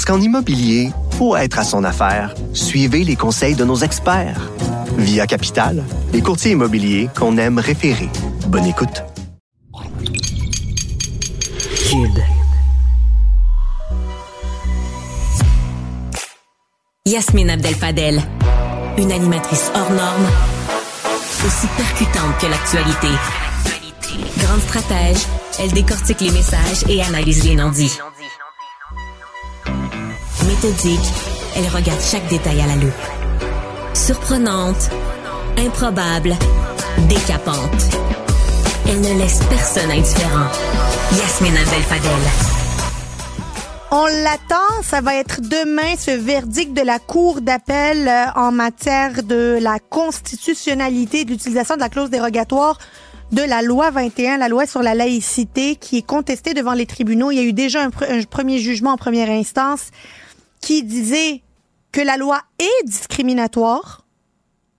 Parce qu'en immobilier, pour être à son affaire, suivez les conseils de nos experts. Via Capital, les courtiers immobiliers qu'on aime référer. Bonne écoute. Yasmine Abdel-Fadel, une animatrice hors norme, aussi percutante que l'actualité. Grande stratège, elle décortique les messages et analyse les non-dits. Méthodique, elle regarde chaque détail à la loupe. Surprenante, improbable, décapante. Elle ne laisse personne indifférent. Yasmine Abdel-Fadel. On l'attend, ça va être demain ce verdict de la Cour d'appel euh, en matière de la constitutionnalité de l'utilisation de la clause dérogatoire de la loi 21, la loi sur la laïcité, qui est contestée devant les tribunaux. Il y a eu déjà un, un premier jugement en première instance qui disait que la loi est discriminatoire,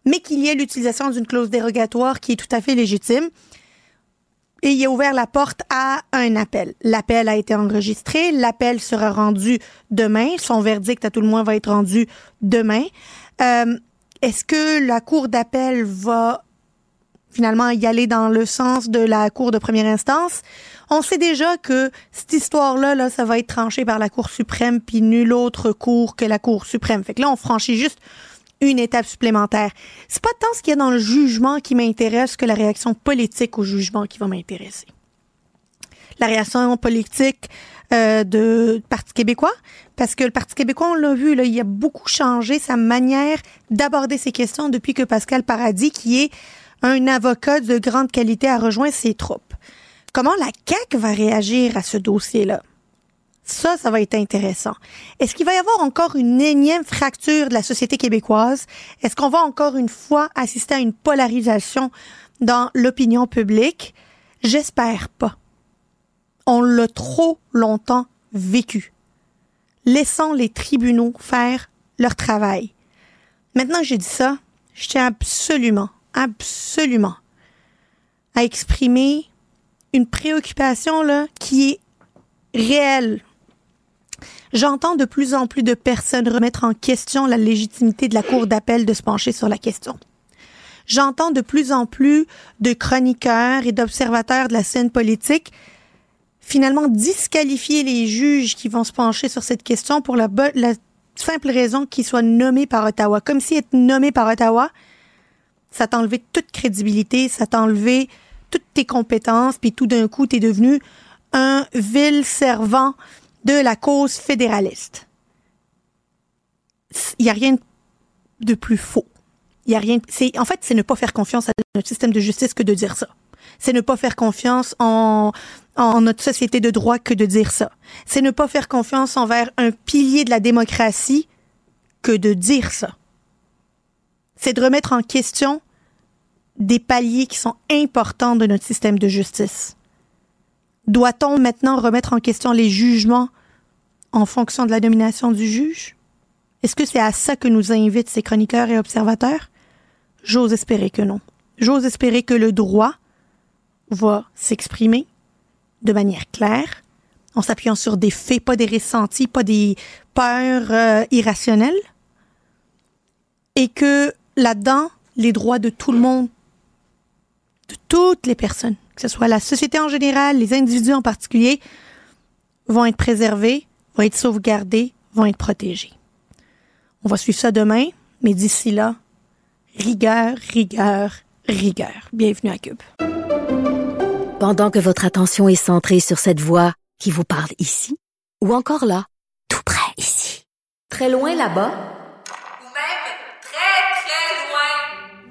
mais qu'il y ait l'utilisation d'une clause dérogatoire qui est tout à fait légitime et il a ouvert la porte à un appel. L'appel a été enregistré, l'appel sera rendu demain, son verdict à tout le moins va être rendu demain. Euh, Est-ce que la cour d'appel va finalement y aller dans le sens de la cour de première instance? On sait déjà que cette histoire-là, là, ça va être tranché par la Cour suprême, puis nulle autre cour que la Cour suprême. Fait que là, on franchit juste une étape supplémentaire. C'est pas tant ce qu'il y a dans le jugement qui m'intéresse que la réaction politique au jugement qui va m'intéresser. La réaction politique euh, de Parti québécois, parce que le Parti québécois, on l'a vu, là, il a beaucoup changé sa manière d'aborder ces questions depuis que Pascal Paradis, qui est un avocat de grande qualité, a rejoint ses troupes. Comment la CAQ va réagir à ce dossier-là? Ça, ça va être intéressant. Est-ce qu'il va y avoir encore une énième fracture de la société québécoise? Est-ce qu'on va encore une fois assister à une polarisation dans l'opinion publique? J'espère pas. On l'a trop longtemps vécu. Laissons les tribunaux faire leur travail. Maintenant que j'ai dit ça, je tiens absolument, absolument à exprimer une préoccupation là, qui est réelle. J'entends de plus en plus de personnes remettre en question la légitimité de la Cour d'appel de se pencher sur la question. J'entends de plus en plus de chroniqueurs et d'observateurs de la scène politique finalement disqualifier les juges qui vont se pencher sur cette question pour la, simple raison qu'ils soient nommés par Ottawa. Comme si être nommé par Ottawa, ça t'a enlevé toute crédibilité, ça t'a enlevé toutes tes compétences, puis tout d'un coup, tu es devenu un vil servant de la cause fédéraliste. Il n'y a rien de plus faux. Y a rien. C'est en fait, c'est ne pas faire confiance à notre système de justice que de dire ça. C'est ne pas faire confiance en, en notre société de droit que de dire ça. C'est ne pas faire confiance envers un pilier de la démocratie que de dire ça. C'est de remettre en question des paliers qui sont importants de notre système de justice. Doit-on maintenant remettre en question les jugements en fonction de la nomination du juge? Est-ce que c'est à ça que nous invitent ces chroniqueurs et observateurs? J'ose espérer que non. J'ose espérer que le droit va s'exprimer de manière claire, en s'appuyant sur des faits, pas des ressentis, pas des peurs euh, irrationnelles, et que là-dedans, les droits de tout le monde, de toutes les personnes, que ce soit la société en général, les individus en particulier, vont être préservés, vont être sauvegardés, vont être protégés. On va suivre ça demain, mais d'ici là, rigueur, rigueur, rigueur. Bienvenue à Cube. Pendant que votre attention est centrée sur cette voix qui vous parle ici, ou encore là, tout près ici, très loin là-bas, Ou même très, très loin.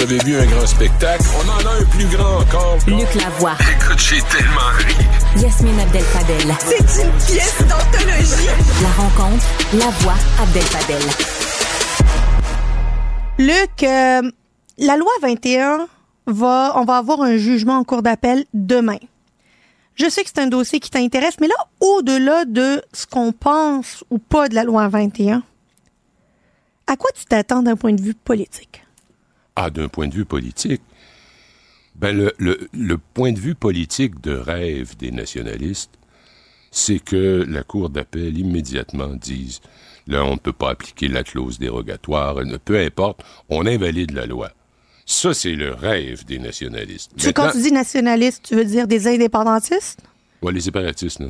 Vous avez vu un grand spectacle? On en a un plus grand encore. Luc Lavoie. Écoute, j'ai tellement ri. Yasmine Abdel-Fadel. C'est une pièce d'anthologie. La rencontre, la voix Abdel-Fadel. Luc, euh, la loi 21 va, on va avoir un jugement en cour d'appel demain. Je sais que c'est un dossier qui t'intéresse, mais là, au-delà de ce qu'on pense ou pas de la loi 21, à quoi tu t'attends d'un point de vue politique? Ah, d'un point de vue politique. Ben, le, le, le point de vue politique de rêve des nationalistes, c'est que la Cour d'appel immédiatement dise là, on ne peut pas appliquer la clause dérogatoire, peu importe, on invalide la loi. Ça, c'est le rêve des nationalistes. Tu, quand tu dis nationaliste, tu veux dire des indépendantistes? Ouais, les séparatistes, là.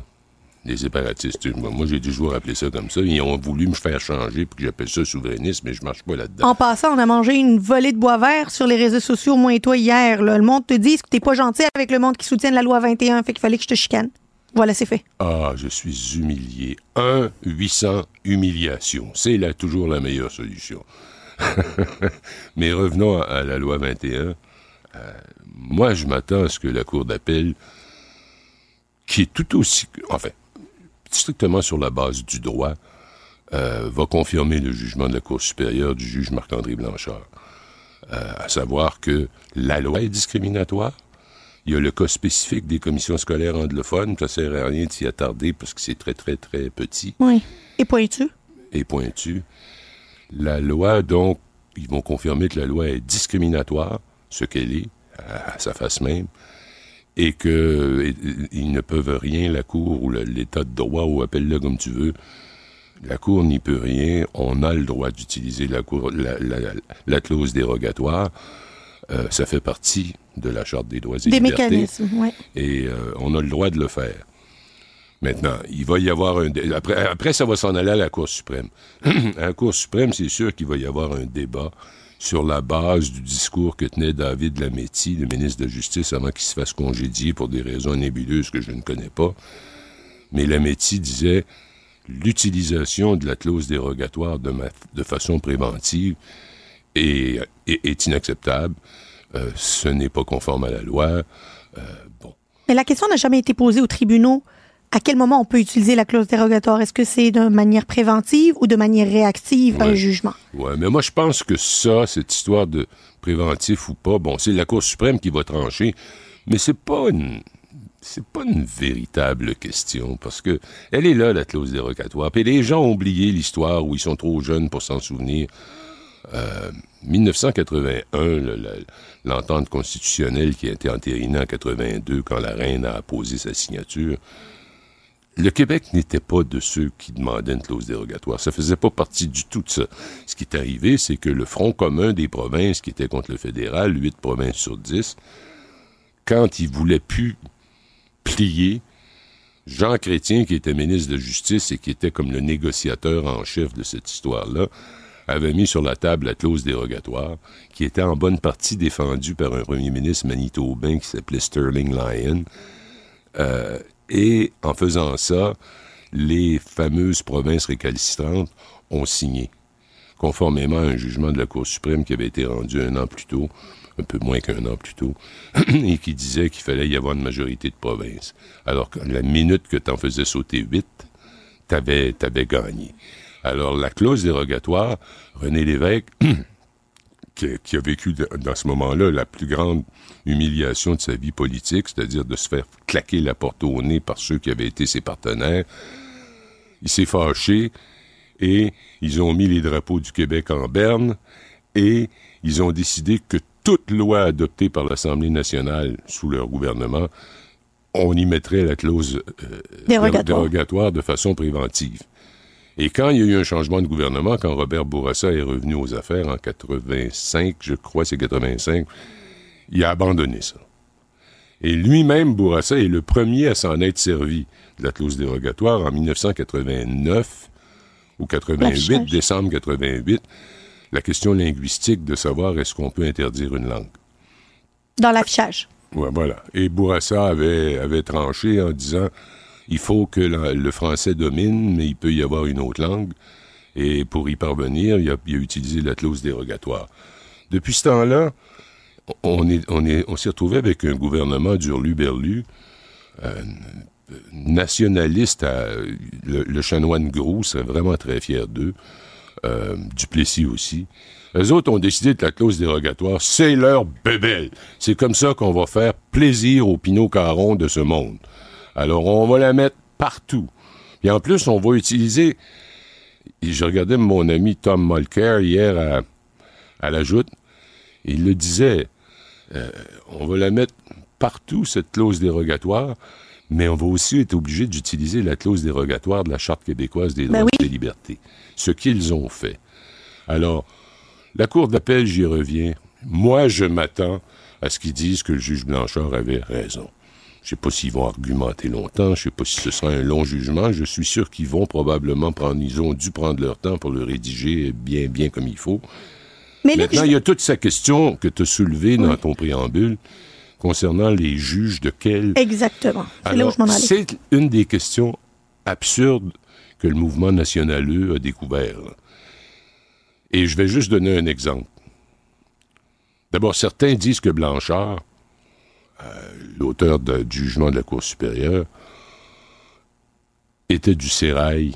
Les séparatistes. Moi, j'ai toujours appelé ça comme ça. Ils ont voulu me faire changer puis que j'appelle ça souverainisme, mais je marche pas là-dedans. En passant, on a mangé une volée de bois vert sur les réseaux sociaux, moi et toi, hier. là. Le monde te dit que t'es pas gentil avec le monde qui soutient la loi 21, fait qu'il fallait que je te chicane. Voilà, c'est fait. Ah, je suis humilié. 1 800 humiliation. C'est là toujours la meilleure solution. Mais revenons à, à la loi 21. Euh, moi, je m'attends à ce que la Cour d'appel, qui est tout aussi... Enfin, strictement sur la base du droit, euh, va confirmer le jugement de la Cour supérieure du juge Marc-André Blanchard. Euh, à savoir que la loi est discriminatoire. Il y a le cas spécifique des commissions scolaires anglophones. Ça sert à rien de s'y attarder parce que c'est très, très, très petit Oui. Et pointu? et pointu. La loi, donc, ils vont confirmer que la loi est discriminatoire, ce qu'elle est, à, à sa face même, et que et- ils ne peuvent rien, la Cour ou l'État de droit, ou appelle-le comme tu veux. La Cour n'y peut rien. On a le droit d'utiliser la, cour- la, la- la clause dérogatoire. Euh, ça fait partie de la Charte des droits et Des libertés mécanismes, oui. et euh, on a le droit de le faire. Maintenant, il va y avoir un... dé- Après, après, ça va s'en aller à la Cour suprême. à la Cour suprême, c'est sûr qu'il va y avoir un débat sur la base du discours que tenait David Lametti, le ministre de la Justice, avant qu'il se fasse congédier pour des raisons nébuleuses que je ne connais pas. Mais Lametti disait l'utilisation de la clause dérogatoire de, façon préventive est inacceptable. Euh, ce n'est pas conforme à la loi. Euh, bon. Mais la question n'a jamais été posée aux tribunaux. À quel moment on peut utiliser la clause dérogatoire? Est-ce que c'est de manière préventive ou de manière réactive à un Ouais. jugement? Ouais, mais moi, je pense que ça, cette histoire de préventif ou pas, bon, c'est la Cour suprême qui va trancher, mais c'est pas une. C'est pas une véritable question, parce que elle est là, la clause dérogatoire. Puis les gens ont oublié l'histoire où ils sont trop jeunes pour s'en souvenir. Euh, 1981, le- la- l'entente constitutionnelle qui a été entérinée en 82 quand la reine a apposé sa signature, le Québec n'était pas de ceux qui demandaient une clause dérogatoire. Ça faisait pas partie du tout de ça. Ce qui est arrivé, c'est que le Front commun des provinces qui était contre le fédéral, 8 provinces sur 10, quand ils voulaient plus plier, Jean Chrétien, qui était ministre de Justice et qui était comme le négociateur en chef de cette histoire-là, avait mis sur la table la clause dérogatoire, qui était en bonne partie défendue par un premier ministre manitobain qui s'appelait Sterling Lyon. Euh, et en faisant ça, les fameuses provinces récalcitrantes ont signé, conformément à un jugement de la Cour suprême qui avait été rendu un an plus tôt, un peu moins qu'un an plus tôt, et qui disait qu'il fallait y avoir une majorité de provinces. Alors que la minute que tu en faisais sauter huit, t'avais avais gagné. Alors la clause dérogatoire, René Lévesque, qui, qui a vécu de- dans ce moment-là la plus grande humiliation de sa vie politique, c'est-à-dire de se faire claquer la porte au nez par ceux qui avaient été ses partenaires. Il s'est fâché et ils ont mis les drapeaux du Québec en berne et ils ont décidé que toute loi adoptée par l'Assemblée nationale sous leur gouvernement, on y mettrait la clause euh, Dérogatoire. dérogatoire de façon préventive. Et quand il y a eu un changement de gouvernement, quand Robert Bourassa est revenu aux affaires en 85, je crois c'est 85, il a abandonné ça. Et lui-même, Bourassa, est le premier à s'en être servi de la clause dérogatoire en 1989 ou 88, L'affichage. décembre 88, la question linguistique de savoir est-ce qu'on peut interdire une langue. Dans l'affichage. Ouais, voilà. Et Bourassa avait, avait tranché en disant il faut que le français domine, mais il peut y avoir une autre langue. Et pour y parvenir, il a, il a utilisé la clause dérogatoire. Depuis ce temps-là, on est, on s'est retrouvé avec un gouvernement d'Urlu-Berlu, nationaliste, le, chanoine Gros serait vraiment très fier d'eux, euh, Duplessis aussi. Les autres ont décidé de la clause dérogatoire, c'est leur bébelle. C'est comme ça qu'on va faire plaisir aux Pinot Caron de ce monde. Alors, on va la mettre partout. Et en plus, on va utiliser... Je regardais mon ami Tom Mulcair hier à, à la joute. Il le disait, euh, on va la mettre partout, cette clause dérogatoire, mais on va aussi être obligé d'utiliser la clause dérogatoire de la Charte québécoise des droits Ben oui. et des libertés. Ce qu'ils ont fait. Alors, la Cour d'appel, j'y reviens. Moi, je m'attends à ce qu'ils disent que le juge Blanchard avait raison. Je sais pas s'ils vont argumenter longtemps, je sais pas si ce sera un long jugement. Je suis sûr qu'ils vont probablement prendre, ils ont dû prendre leur temps pour le rédiger bien, bien comme il faut. Mais Maintenant, je- il y a toute sa question que tu as soulevée dans ton préambule concernant les juges de quel... Exactement. C'est une des questions absurdes que le mouvement nationaleux a découvert. Et je vais juste donner un exemple. D'abord, certains disent que Blanchard, l'auteur de- du jugement de la Cour supérieure, était du sérail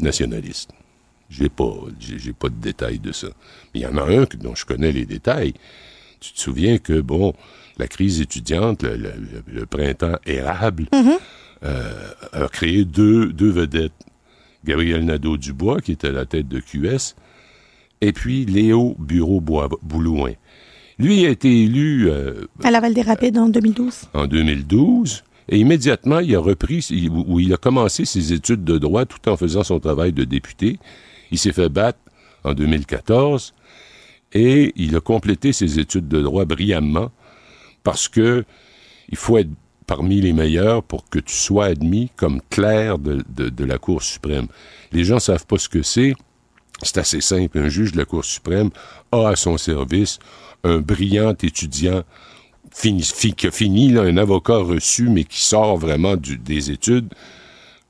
nationaliste. J'ai pas, j'ai j'ai pas de détails de ça. Mais il y en a un dont je connais les détails. Tu te souviens que, bon, la crise étudiante, le, le- le- le printemps érable, euh, a créé deux, deux vedettes. Gabriel Nadeau-Dubois, qui était à la tête de QS, et puis Léo Bureau-Boulouin. Lui a été élu euh, À Laval des Rapides en 2012. en 2012 et immédiatement il a repris il- où il a commencé ses études de droit tout en faisant son travail de député. Il s'est fait battre en 2014 et il a complété ses études de droit brillamment parce que il faut être parmi les meilleurs pour que tu sois admis comme clerc de, de- de la Cour suprême. Les gens savent pas ce que c'est. C'est assez simple. Un juge de la Cour suprême a à son service un brillant étudiant fini, fi- qui a fini, un avocat reçu, mais qui sort vraiment des études,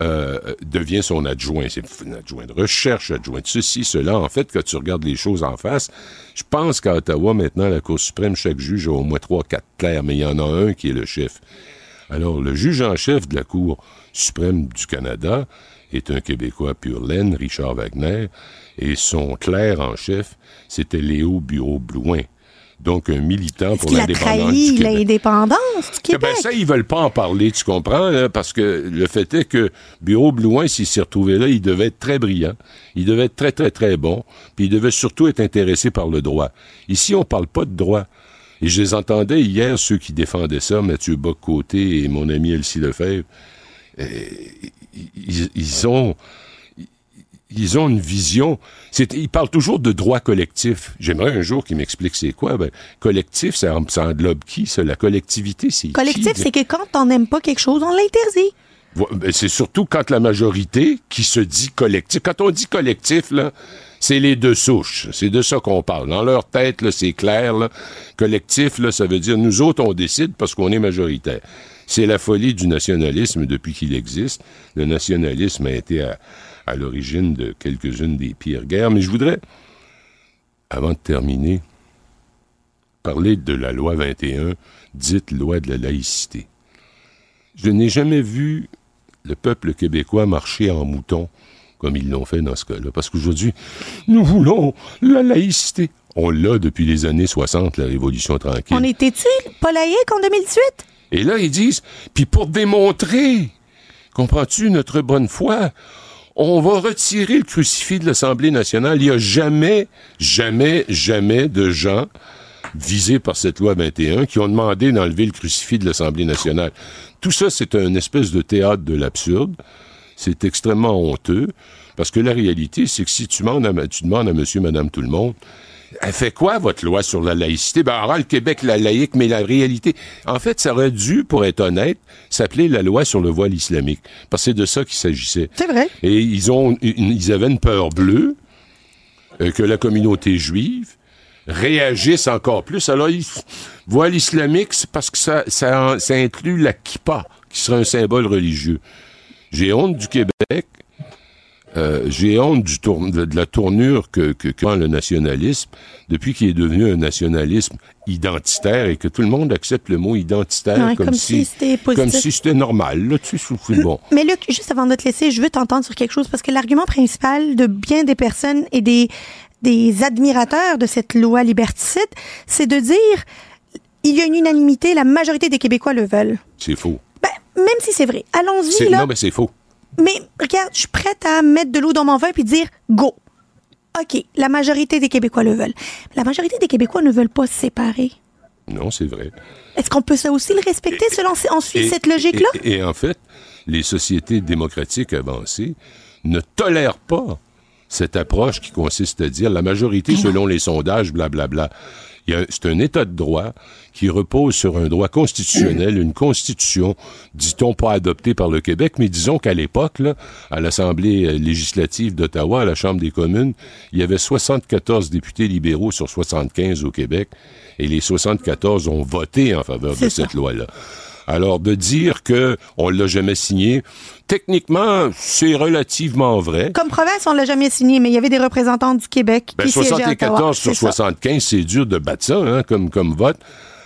euh, devient son adjoint. C'est un adjoint de recherche, adjoint de ceci, cela. En fait, quand tu regardes les choses en face, je pense qu'à Ottawa, maintenant, la Cour suprême, chaque juge a au moins trois, quatre clercs, mais il y en a un qui est le chef. Alors, le juge en chef de la Cour suprême du Canada est un Québécois pur laine, Richard Wagner, et son clerc en chef, c'était Léo Bureau-Blouin. Donc, un militant pour a l'indépendance trahi Québec. l'indépendance du Eh Québec? ben ça, ils veulent pas en parler, tu comprends, là, parce que le fait est que Bureau Blouin, s'il s'est retrouvé là, il devait être très brillant, il devait être très, très, très bon, puis il devait surtout être intéressé par le droit. Ici, on parle pas de droit. Et je les entendais hier, ceux qui défendaient ça, Mathieu Bock-Côté et mon ami Elsie Lefebvre, euh, ils, ils ont ils ont une vision. C'est, ils parlent toujours de droit collectif. J'aimerais un jour qu'ils m'expliquent c'est quoi. Ben, collectif, ça, ça englobe qui, ça? La collectivité, c'est Collectif, c'est que quand on n'aime pas quelque chose, on l'interdit. Ben, C'est surtout quand la majorité qui se dit collectif. Quand on dit collectif, là, c'est les deux souches. C'est de ça qu'on parle. Dans leur tête, là, c'est clair. Là. Collectif, là, ça veut dire nous autres, on décide parce qu'on est majoritaire. C'est la folie du nationalisme depuis qu'il existe. Le nationalisme a été à, à l'origine de quelques-unes des pires guerres. Mais je voudrais, avant de terminer, parler de la loi 21, dite loi de la laïcité. Je n'ai jamais vu le peuple québécois marcher en mouton comme ils l'ont fait dans ce cas-là. Parce qu'aujourd'hui, nous voulons la laïcité. On l'a depuis les années 60, la Révolution tranquille. On était-tu pas laïque en 2018? Et là, ils disent, puis pour démontrer, comprends-tu, notre bonne foi, on va retirer le crucifix de l'Assemblée nationale. Il n'y a jamais, jamais, jamais de gens visés par cette loi 21 qui ont demandé d'enlever le crucifix de l'Assemblée nationale. Tout ça, c'est un espèce de théâtre de l'absurde. C'est extrêmement honteux, parce que la réalité, c'est que si tu demandes à, tu demandes à monsieur, madame, tout le monde, elle fait quoi, votre loi sur la laïcité? Ben, alors, le Québec, la laïque, mais la réalité, en fait, ça aurait dû, pour être honnête, s'appeler la loi sur le voile islamique. Parce que c'est de ça qu'il s'agissait. C'est vrai. Et ils ont, ils avaient une peur bleue euh, que la communauté juive réagisse encore plus. Alors, ils, voile islamique, c'est parce que ça, ça, ça inclut la kippa, qui serait un symbole religieux. J'ai honte du Québec. Euh, j'ai honte du tour, de, de la tournure que, que, que prend le nationalisme depuis qu'il est devenu un nationalisme identitaire et que tout le monde accepte le mot identitaire Ouais, comme, comme si c'était positif. comme si c'était normal. Là, tu c'est bon. Mais Luc, juste avant de te laisser, je veux t'entendre sur quelque chose parce que l'argument principal de bien des personnes et des, des admirateurs de cette loi liberticide, c'est de dire il y a une unanimité, la majorité des Québécois le veulent. C'est faux. Ben, même si c'est vrai. Allons-y. Non, mais c'est faux. Mais regarde, je suis prête à mettre de l'eau dans mon vin puis dire go. OK, la majorité des Québécois le veulent. La majorité des Québécois ne veulent pas se séparer. Non, c'est vrai. Est-ce qu'on peut ça aussi le respecter selon on suit Et- cette logique-là? Et, et en fait, les sociétés démocratiques avancées ne tolèrent pas cette approche qui consiste à dire la majorité selon les sondages, blablabla. Il y a- C'est un état de droit qui repose sur un droit constitutionnel, une constitution, dit-on pas adoptée par le Québec, mais disons qu'à l'époque, à l'Assemblée euh, législative d'Ottawa, à la Chambre des communes, il y avait 74 députés libéraux sur 75 au Québec, et les 74 ont voté en faveur de ça. cette loi-là. Alors, de dire que on l'a jamais signé, techniquement, c'est relativement vrai. Comme province, on l'a jamais signé, mais il y avait des représentants du Québec Ben, qui siégeaient à Ottawa. 74 sur C'est ça. 75, c'est dur de battre ça, hein, comme, comme vote.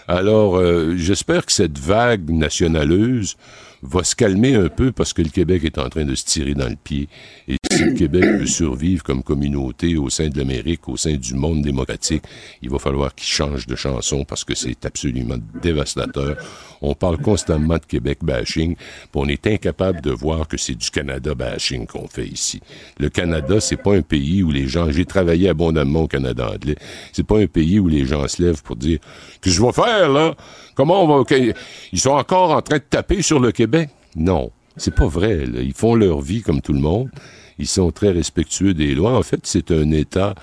Alors, euh, j'espère que cette vague nationaleuse va se calmer un peu parce que le Québec est en train de se tirer dans le pied. Et si le Québec veut survivre comme communauté au sein de l'Amérique, au sein du monde démocratique, il va falloir qu'il change de chanson parce que c'est absolument dévastateur. On parle constamment de Québec bashing, puis on est incapable de voir que c'est du Canada bashing qu'on fait ici. Le Canada, c'est pas un pays où les gens, j'ai travaillé abondamment au Canada anglais, c'est pas un pays où les gens se lèvent pour dire, que je vais faire, là? Comment on va, ils sont encore en train de taper sur le Québec? Non. C'est pas vrai. Ils font leur vie comme tout le monde. Ils sont très respectueux des lois. En fait, c'est un État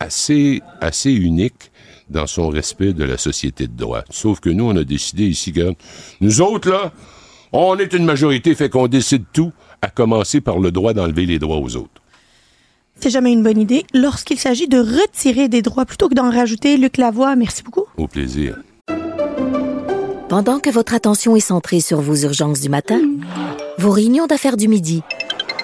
assez, assez unique dans son respect de la société de droit. Sauf que nous, on a décidé ici, regarde, nous autres, là, on est une majorité, fait qu'on décide tout, à commencer par le droit d'enlever les droits aux autres. C'est jamais une bonne idée. Lorsqu'il s'agit de retirer des droits plutôt que d'en rajouter, Luc Lavoie, merci beaucoup. Au plaisir. Pendant que votre attention est centrée sur vos urgences du matin, vos réunions d'affaires du midi,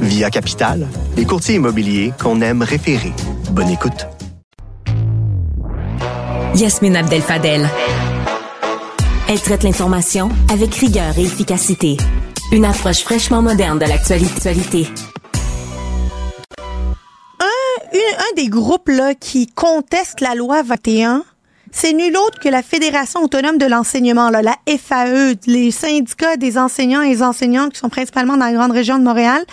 Via Capital, les courtiers immobiliers qu'on aime référer. Bonne écoute. Yasmine Abdel Fadel. Elle traite l'information avec rigueur et efficacité. Une approche fraîchement moderne de l'actualité. Un, un des groupes là, qui conteste la loi 21, c'est nul autre que la Fédération autonome de l'enseignement, là, la FAE, les syndicats des enseignants et des enseignantes qui sont principalement dans la grande région de Montréal,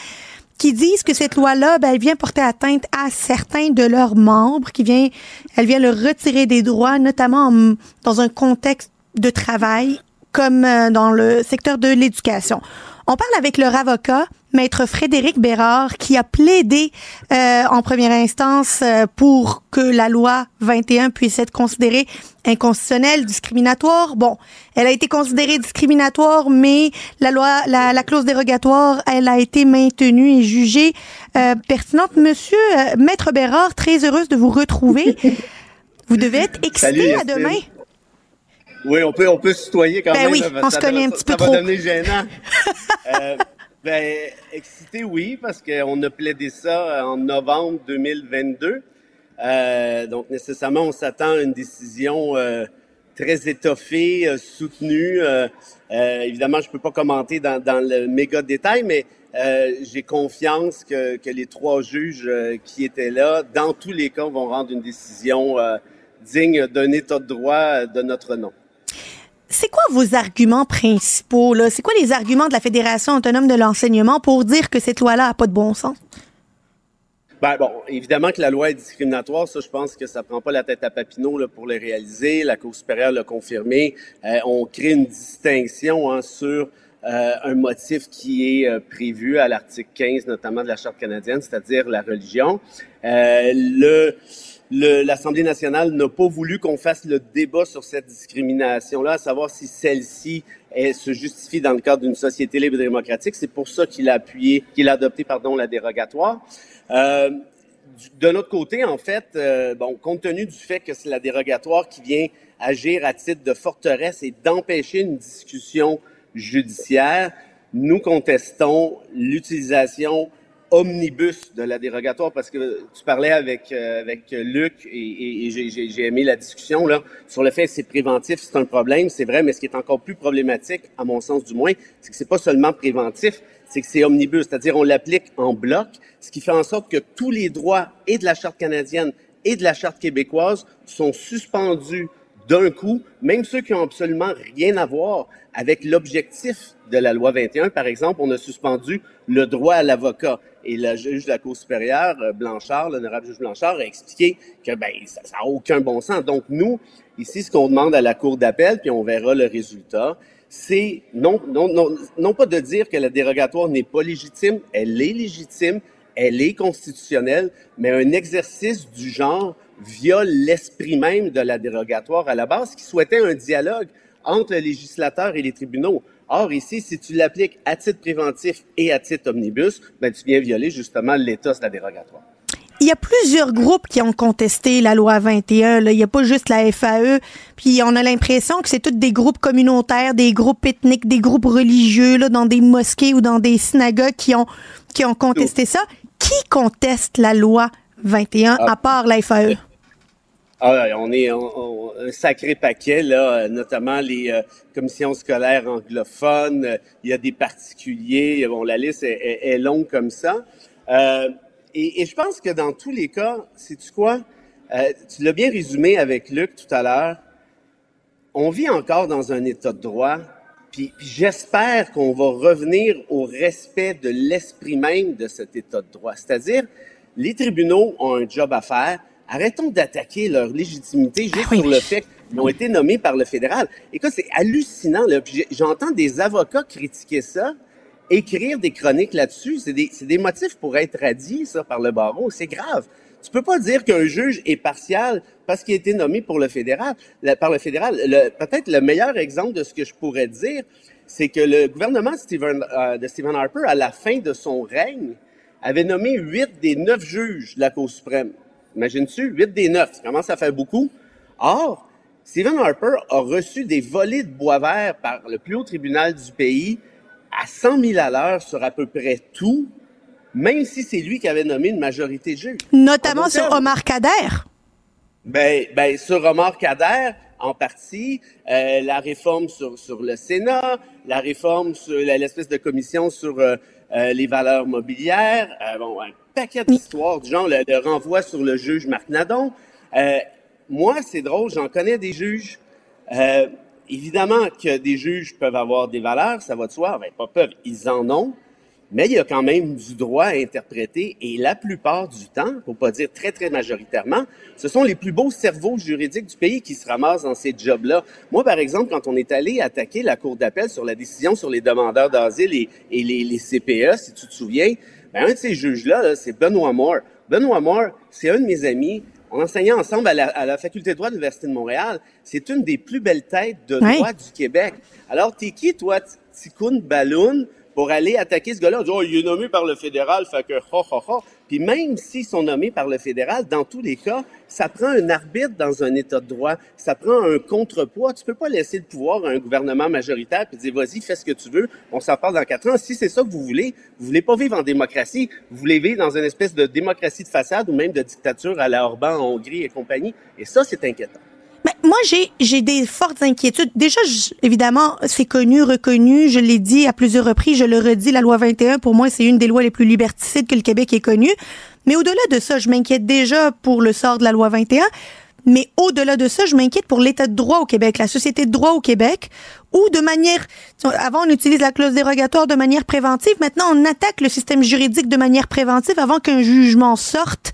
qui disent que cette loi-là, ben, elle vient porter atteinte à certains de leurs membres, qui vient, elle vient leur retirer des droits, notamment en- dans un contexte de travail comme euh, dans le secteur de l'éducation. On parle avec leur avocat, maître Frédéric Bérard, qui a plaidé euh, en première instance euh, pour que la loi 21 puisse être considérée inconstitutionnelle, discriminatoire. Bon, elle a été considérée discriminatoire, mais la loi, la, la clause dérogatoire, elle a été maintenue et jugée euh, pertinente. Monsieur euh, maître Bérard, très heureuse de vous retrouver. vous devez être Salut, excité à demain. Oui, on peut, on peut se tutoyer quand Ben même. oui, ça on se connaît va- un petit peu ça trop. va devenir gênant. Euh, ben, excité, oui, parce qu'on a plaidé ça en novembre 2022. Euh, donc, nécessairement, on s'attend à une décision euh, très étoffée, euh, soutenue. Euh, euh, évidemment, je peux pas commenter dans, le méga détail, mais euh, j'ai confiance que, que les trois juges euh, qui étaient là, dans tous les cas, vont rendre une décision euh, digne d'un État de droit de notre nom. C'est quoi vos arguments principaux? Là? C'est quoi les arguments de la Fédération autonome de l'enseignement pour dire que cette loi-là n'a pas de bon sens? Ben, bon, évidemment que la loi est discriminatoire, ça, je pense que ça prend pas la tête à Papineau là, pour le réaliser. La Cour supérieure l'a confirmé. Euh, on crée une distinction hein, sur euh, un motif qui est euh, prévu à l'article 15, notamment de la Charte canadienne, c'est-à-dire la religion. le l'Assemblée nationale n'a pas voulu qu'on fasse le débat sur cette discrimination-là, à savoir si celle-ci se justifie dans le cadre d'une société libre et démocratique. C'est pour ça qu'il a appuyé, qu'il a adopté, pardon, la dérogatoire. Euh, de notre côté, en fait, euh, bon, compte tenu du fait que c'est la dérogatoire qui vient agir à titre de forteresse et d'empêcher une discussion judiciaire, nous contestons l'utilisation omnibus de la dérogatoire parce que tu parlais avec euh, avec Luc et, et, j'ai aimé la discussion là. Sur le fait que c'est préventif, c'est un problème, c'est vrai, mais ce qui est encore plus problématique, à mon sens du moins, c'est que c'est pas seulement préventif, c'est que c'est omnibus, c'est-à-dire on l'applique en bloc, ce qui fait en sorte que tous les droits et de la charte canadienne et de la charte québécoise sont suspendus d'un coup, même ceux qui ont absolument rien à voir avec l'objectif de la loi 21. Par exemple, on a suspendu le droit à l'avocat. Et le juge de la Cour supérieure, euh, Blanchard, l'honorable juge Blanchard, a expliqué que ben, ça n'a aucun bon sens. Donc, nous, ici, ce qu'on demande à la Cour d'appel, puis on verra le résultat, c'est non, non, non, non pas de dire que la dérogatoire n'est pas légitime, elle est légitime, elle est constitutionnelle, mais un exercice du genre viole l'esprit même de la dérogatoire à la base, qui souhaitait un dialogue entre le législateur et les tribunaux. Or, ici, si tu l'appliques à titre préventif et à titre omnibus, ben, tu viens violer justement l'état de la dérogatoire. Il y a plusieurs groupes qui ont contesté la loi 21. Là. Il n'y a pas juste la FAE. Puis on a l'impression que c'est tous des groupes communautaires, des groupes ethniques, des groupes religieux là, dans des mosquées ou dans des synagogues qui ont, qui ont contesté ça. Qui conteste la loi 21 à part la FAE? Ah, on est un sacré paquet, là, notamment les euh, commissions scolaires anglophones. Il y a des particuliers. Bon, la liste est, longue comme ça. Euh, et, et, je pense que dans tous les cas, sais-tu quoi? Euh, tu l'as bien résumé avec Luc tout à l'heure. On vit encore dans un état de droit. Puis, puis j'espère qu'on va revenir au respect de l'esprit même de cet état de droit. C'est-à-dire, les tribunaux ont un job à faire arrêtons d'attaquer leur légitimité juste ah sur le fait qu'ils ont été nommés par le fédéral. Écoute, c'est hallucinant. J'entends des avocats critiquer ça, écrire des chroniques là-dessus. C'est des, des, motifs pour être radis, ça, par le barreau. C'est grave. Tu peux pas dire qu'un juge est partial parce qu'il a été nommé pour le fédéral, par le fédéral. Peut-être le meilleur exemple de ce que je pourrais dire, c'est que le gouvernement euh, de Stephen Harper, à la fin de son règne, avait nommé huit des neuf juges de la Cour suprême. Imagine-tu, 8 des 9, ça commence à faire beaucoup. Or, Stephen Harper a reçu des volets de bois vert par le plus haut tribunal du pays à 100 000 à l'heure sur à peu près tout, même si c'est lui qui avait nommé une majorité de juges. Notamment sur Omar Kader. Ben, ben, sur Omar Kader, en partie, euh, la réforme sur, sur le Sénat, la réforme sur l'espèce de commission sur euh, euh, les valeurs mobilières, euh, bon, un paquet d'histoires du genre le, renvoi sur le juge Marc Nadon. Euh, moi, c'est drôle, j'en connais des juges. évidemment que des juges peuvent avoir des valeurs, ça va de soi. Ben, pas peuvent, ils en ont mais il y a quand même du droit à interpréter et la plupart du temps, pour pas dire très, très majoritairement, ce sont les plus beaux cerveaux juridiques du pays qui se ramassent dans ces jobs-là. Moi, par exemple, quand on est allé attaquer la Cour d'appel sur la décision sur les demandeurs d'asile et, les, les, CPE, si tu te souviens, ben, un de ces juges-là, c'est Benoît Moore. Benoît Moore, c'est un de mes amis. On enseignait ensemble à la, Faculté de droit de l'Université de Montréal. C'est une des plus belles têtes de droit du Québec. Alors, t'es qui, toi, Ticoun Balloun? Pour aller attaquer ce gars-là. On dit, oh, il est nommé par le fédéral, fait que, ha, ha, ha. Puis même s'ils sont nommés par le fédéral, dans tous les cas, ça prend un arbitre dans un état de droit. Ça prend un contrepoids. Tu peux pas laisser le pouvoir à un gouvernement majoritaire puis dire, vas-y, fais ce que tu veux. On s'en parle dans quatre ans. Si c'est ça que vous voulez, vous voulez pas vivre en démocratie. Vous voulez vivre dans une espèce de démocratie de façade ou même de dictature à la Orban en Hongrie et compagnie. Et ça, c'est inquiétant. Mais moi, j'ai, j'ai des fortes inquiétudes. Déjà, évidemment, c'est connu, reconnu. Je l'ai dit à plusieurs reprises. Je le redis, la loi 21, pour moi, c'est une des lois les plus liberticides que le Québec ait connues. Mais au-delà de ça, je m'inquiète déjà pour le sort de la loi 21. Mais au-delà de ça, je m'inquiète pour l'état de droit au Québec, la société de droit au Québec, où de manière, avant on utilise la clause dérogatoire de manière préventive, maintenant on attaque le système juridique de manière préventive avant qu'un jugement sorte.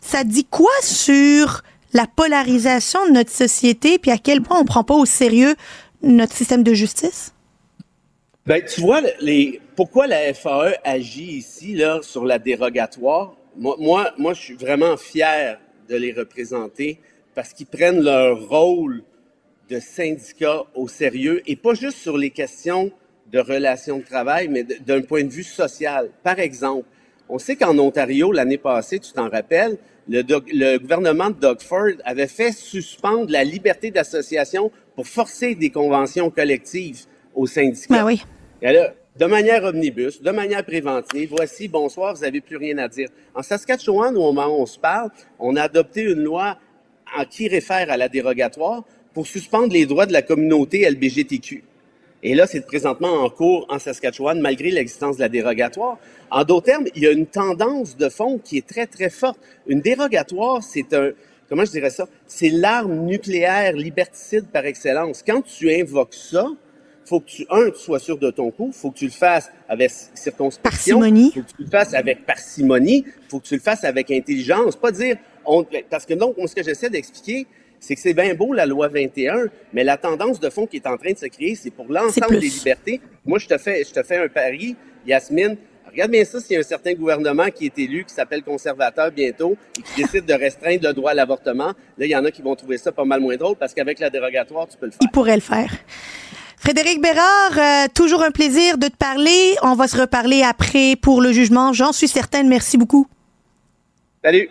Ça dit quoi sur la polarisation de notre société, puis à quel point on prend pas au sérieux notre système de justice? Ben, tu vois, les, pourquoi la FAE agit ici, là, sur la dérogatoire? Moi, moi, moi je suis vraiment fier de les représenter parce qu'ils prennent leur rôle de syndicat au sérieux et pas juste sur les questions de relations de travail, mais d'un point de vue social. Par exemple, on sait qu'en Ontario, l'année passée, tu t'en rappelles, le, le, gouvernement de Doug Ford avait fait suspendre la liberté d'association pour forcer des conventions collectives aux syndicats. Ben oui. Et là, de manière omnibus, de manière préventive, voici, bonsoir, vous n'avez plus rien à dire. En Saskatchewan, au moment où on se parle, on a adopté une loi en qui réfère à la dérogatoire pour suspendre les droits de la communauté LBGTQ. Et là, c'est présentement en cours en Saskatchewan, malgré l'existence de la dérogatoire. En d'autres termes, il y a une tendance de fond qui est très, très forte. Une dérogatoire, c'est un, comment je dirais ça? C'est l'arme nucléaire liberticide par excellence. Quand tu invoques ça, faut que tu, un, tu sois sûr de ton coup, faut que tu le fasses avec circonspection. Parcimonie. Faut que tu le fasses avec parcimonie. Faut que tu le fasses avec intelligence. Pas dire, on, parce que donc, ce que j'essaie d'expliquer, c'est que c'est bien beau la loi 21, mais la tendance de fond qui est en train de se créer, c'est pour l'ensemble des libertés. Moi, je te fais, je te fais un pari, Yasmine. Regarde bien ça s'il y a un certain gouvernement qui est élu, qui s'appelle conservateur bientôt, et qui décide de restreindre le droit à l'avortement. Là, il y en a qui vont trouver ça pas mal moins drôle parce qu'avec la dérogatoire, tu peux le faire. Il pourrait le faire. Frédéric Bérard, euh, toujours un plaisir de te parler. On va se reparler après pour le jugement. J'en suis certaine. Merci beaucoup. Salut.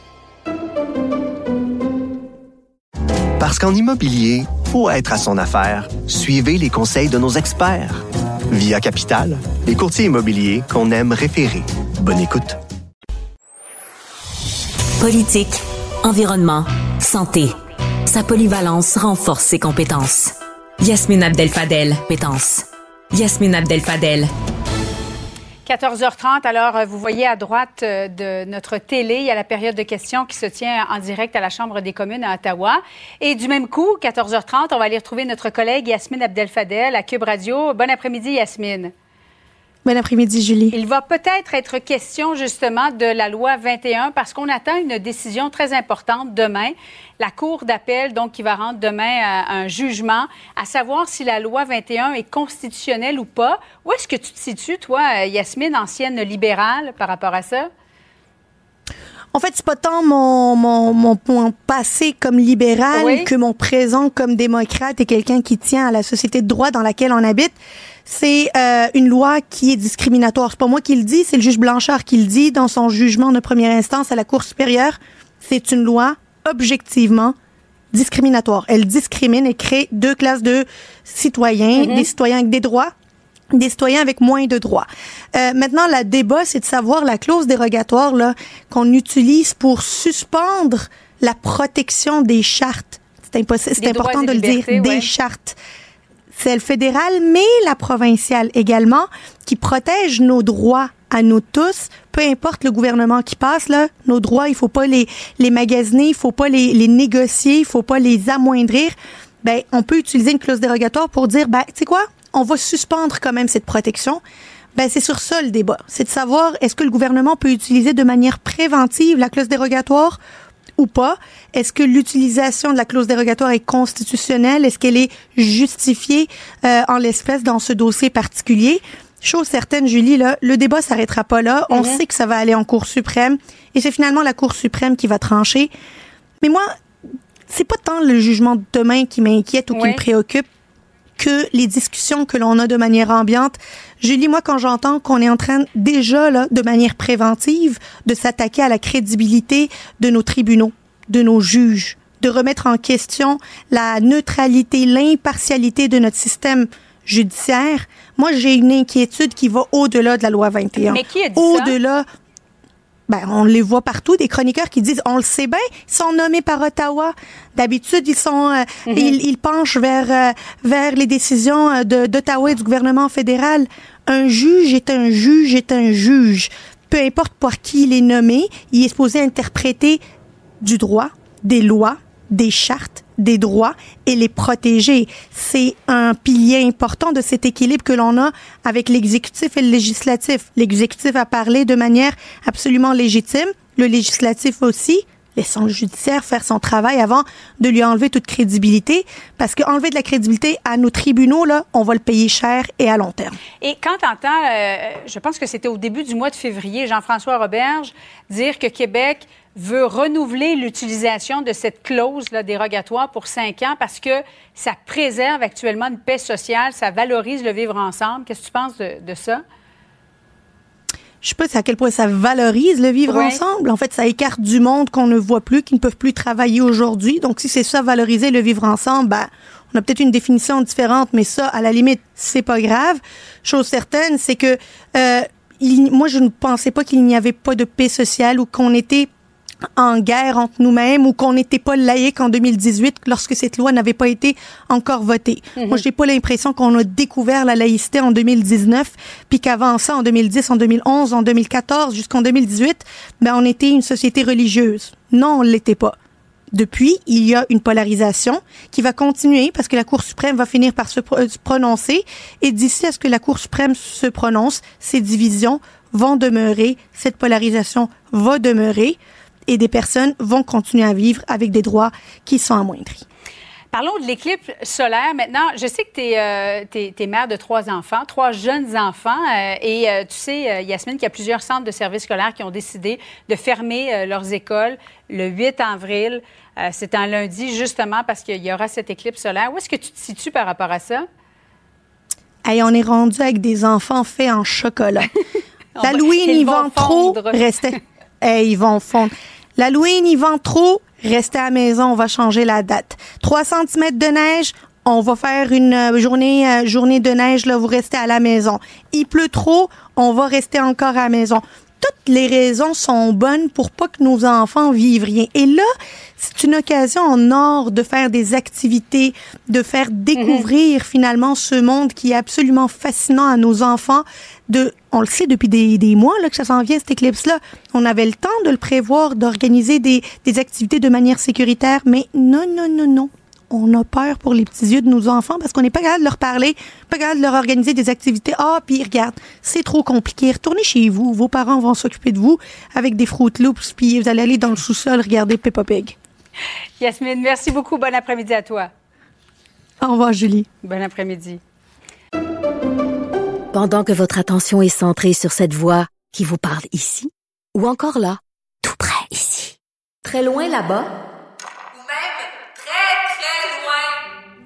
Qu'en immobilier, pour être à son affaire, suivez les conseils de nos experts. Via Capital, les courtiers immobiliers qu'on aime référer. Bonne écoute. Politique, environnement, santé. Sa polyvalence renforce ses compétences. Yasmine Abdel-Fadel, pétence. Yasmine Abdel-Fadel, 14h30. Alors, euh, vous voyez à droite euh, de notre télé, il y a la période de questions qui se tient en direct à la Chambre des communes à Ottawa. Et du même coup, 14h30, on va aller retrouver notre collègue Yasmine Abdel-Fadel à Cube Radio. Bon après-midi, Yasmine. Bon après-midi, Julie. Il va peut-être être question justement de la loi 21 parce qu'on attend une décision très importante demain. La Cour d'appel, donc, qui va rendre demain euh, un jugement, à savoir si la loi 21 est constitutionnelle ou pas. Où est-ce que tu te situes, toi, euh, Yasmine, ancienne libérale, par rapport à ça? En fait, c'est pas tant mon, mon, mon, mon passé comme libéral Oui. que mon présent comme démocrate et quelqu'un qui tient à la société de droit dans laquelle on habite. C'est euh, une loi qui est discriminatoire. C'est pas moi qui le dis, c'est le juge Blanchard qui le dit dans son jugement de première instance à la Cour supérieure. C'est une loi objectivement discriminatoire. Elle discrimine et crée deux classes de citoyens, des citoyens avec des droits des citoyens avec moins de droits. Euh, maintenant, le débat, c'est de savoir la clause dérogatoire là qu'on utilise pour suspendre la protection des chartes. C'est impossible, c'est important de le dire, des chartes. Celle fédérale, mais la provinciale également, qui protège nos droits à nous tous, peu importe le gouvernement qui passe, là, nos droits, il faut pas les, les magasiner, il faut pas les, les négocier, il faut pas les amoindrir. Ben, on peut utiliser une clause dérogatoire pour dire, ben, tu sais quoi? On va suspendre quand même cette protection. Ben, c'est sur ça le débat. C'est de savoir est-ce que le gouvernement peut utiliser de manière préventive la clause dérogatoire ou pas? Est-ce que l'utilisation de la clause dérogatoire est constitutionnelle? Est-ce qu'elle est justifiée euh, en l'espèce dans ce dossier particulier? Chose certaine, Julie, là, le débat s'arrêtera pas là. On sait que ça va aller en Cour suprême et c'est finalement la Cour suprême qui va trancher. Mais moi, c'est pas tant le jugement de demain qui m'inquiète ou qui me préoccupe que les discussions que l'on a de manière ambiante. Julie, moi, quand j'entends qu'on est en train déjà, là, de manière préventive, de s'attaquer à la crédibilité de nos tribunaux, de nos juges, de remettre en question la neutralité, l'impartialité de notre système judiciaire. Moi, j'ai une inquiétude qui va au-delà de la loi 21. Mais qui a dit? Au-delà ben, on les voit partout, des chroniqueurs qui disent, on le sait bien, ils sont nommés par Ottawa. D'habitude, ils sont, euh, Mhm. ils, ils penchent vers euh, vers les décisions euh, de d'Ottawa et du gouvernement fédéral. Un juge est un juge est un juge. Peu importe par qui il est nommé, il est supposé interpréter du droit, des lois, des chartes, des droits et les protéger. C'est un pilier important de cet équilibre que l'on a avec l'exécutif et le législatif. L'exécutif a parlé de manière absolument légitime, le législatif aussi. Laissons le judiciaire faire son travail avant de lui enlever toute crédibilité, parce qu'enlever de la crédibilité à nos tribunaux, là, on va le payer cher et à long terme. Et quand tu entends, je pense que c'était au début du mois de février, Jean-François Roberge dire que Québec veut renouveler l'utilisation de cette clause là, dérogatoire pour cinq ans parce que ça préserve actuellement une paix sociale, ça valorise le vivre ensemble. Qu'est-ce que tu penses de, de ça? je sais pas à quel point ça valorise le vivre Ouais. ensemble. En fait, ça écarte du monde qu'on ne voit plus, qui ne peuvent plus travailler aujourd'hui. Donc, si c'est ça, valoriser le vivre ensemble, ben, on a peut-être une définition différente, mais ça, à la limite, c'est pas grave. Chose certaine, c'est que euh, il- moi, je ne pensais pas qu'il n'y avait pas de paix sociale ou qu'on était en guerre entre nous-mêmes ou qu'on n'était pas laïque en 2018 lorsque cette loi n'avait pas été encore votée. Moi, j'ai pas l'impression qu'on a découvert la laïcité en 2019 puis qu'avant ça, en 2010, en 2011, en 2014 jusqu'en 2018, ben, on était une société religieuse. Non, on l'était pas. Depuis, il y a une polarisation qui va continuer parce que la Cour suprême va finir par se, euh, se prononcer. Et d'ici à ce que la Cour suprême se prononce, ces divisions vont demeurer, cette polarisation va demeurer et des personnes vont continuer à vivre avec des droits qui sont amoindris. Parlons de l'éclipse solaire maintenant. Je sais que tu es, mère de trois enfants, trois jeunes enfants. euh, et euh, tu sais, euh, Yasmine, qu'il y a plusieurs centres de services scolaires qui ont décidé de fermer euh, leurs écoles le 8 avril. Euh, C'est un lundi, justement, parce qu'il y aura cette éclipse solaire. Où est-ce que tu te situes par rapport à ça? Hey, on est rendu avec des enfants faits en chocolat. L'Halloween, ils vont trop, fondre. Hey, ils vont fondre. L'Halloween, ils vendent trop, restez à la maison, on va changer la date. 3 cm de neige, on va faire une euh, journée euh, journée de neige, là, vous restez à la maison. Il pleut trop, on va rester encore à la maison. Toutes les raisons sont bonnes pour pas que nos enfants vivent rien. Et là, c'est une occasion en or de faire des activités, de faire découvrir finalement ce monde qui est absolument fascinant à nos enfants. De, on le sait depuis des, des mois là, que ça s'en vient, cette éclipse-là. On avait le temps de le prévoir, d'organiser des, des activités de manière sécuritaire, mais non, non, non, non. On a peur pour les petits yeux de nos enfants parce qu'on n'est pas capable de leur parler, pas capable de leur organiser des activités. Ah, puis regarde, c'est trop compliqué. Retournez chez vous. Vos parents vont s'occuper de vous avec des Fruit Loops, puis vous allez aller dans le sous-sol regarder Peppa Pig. Yasmine, merci beaucoup. Bon après-midi à toi. Au revoir, Julie. Bon après-midi. Pendant que votre attention est centrée sur cette voix qui vous parle ici, ou encore là, tout près ici, très loin là-bas, Ou même très, très loin.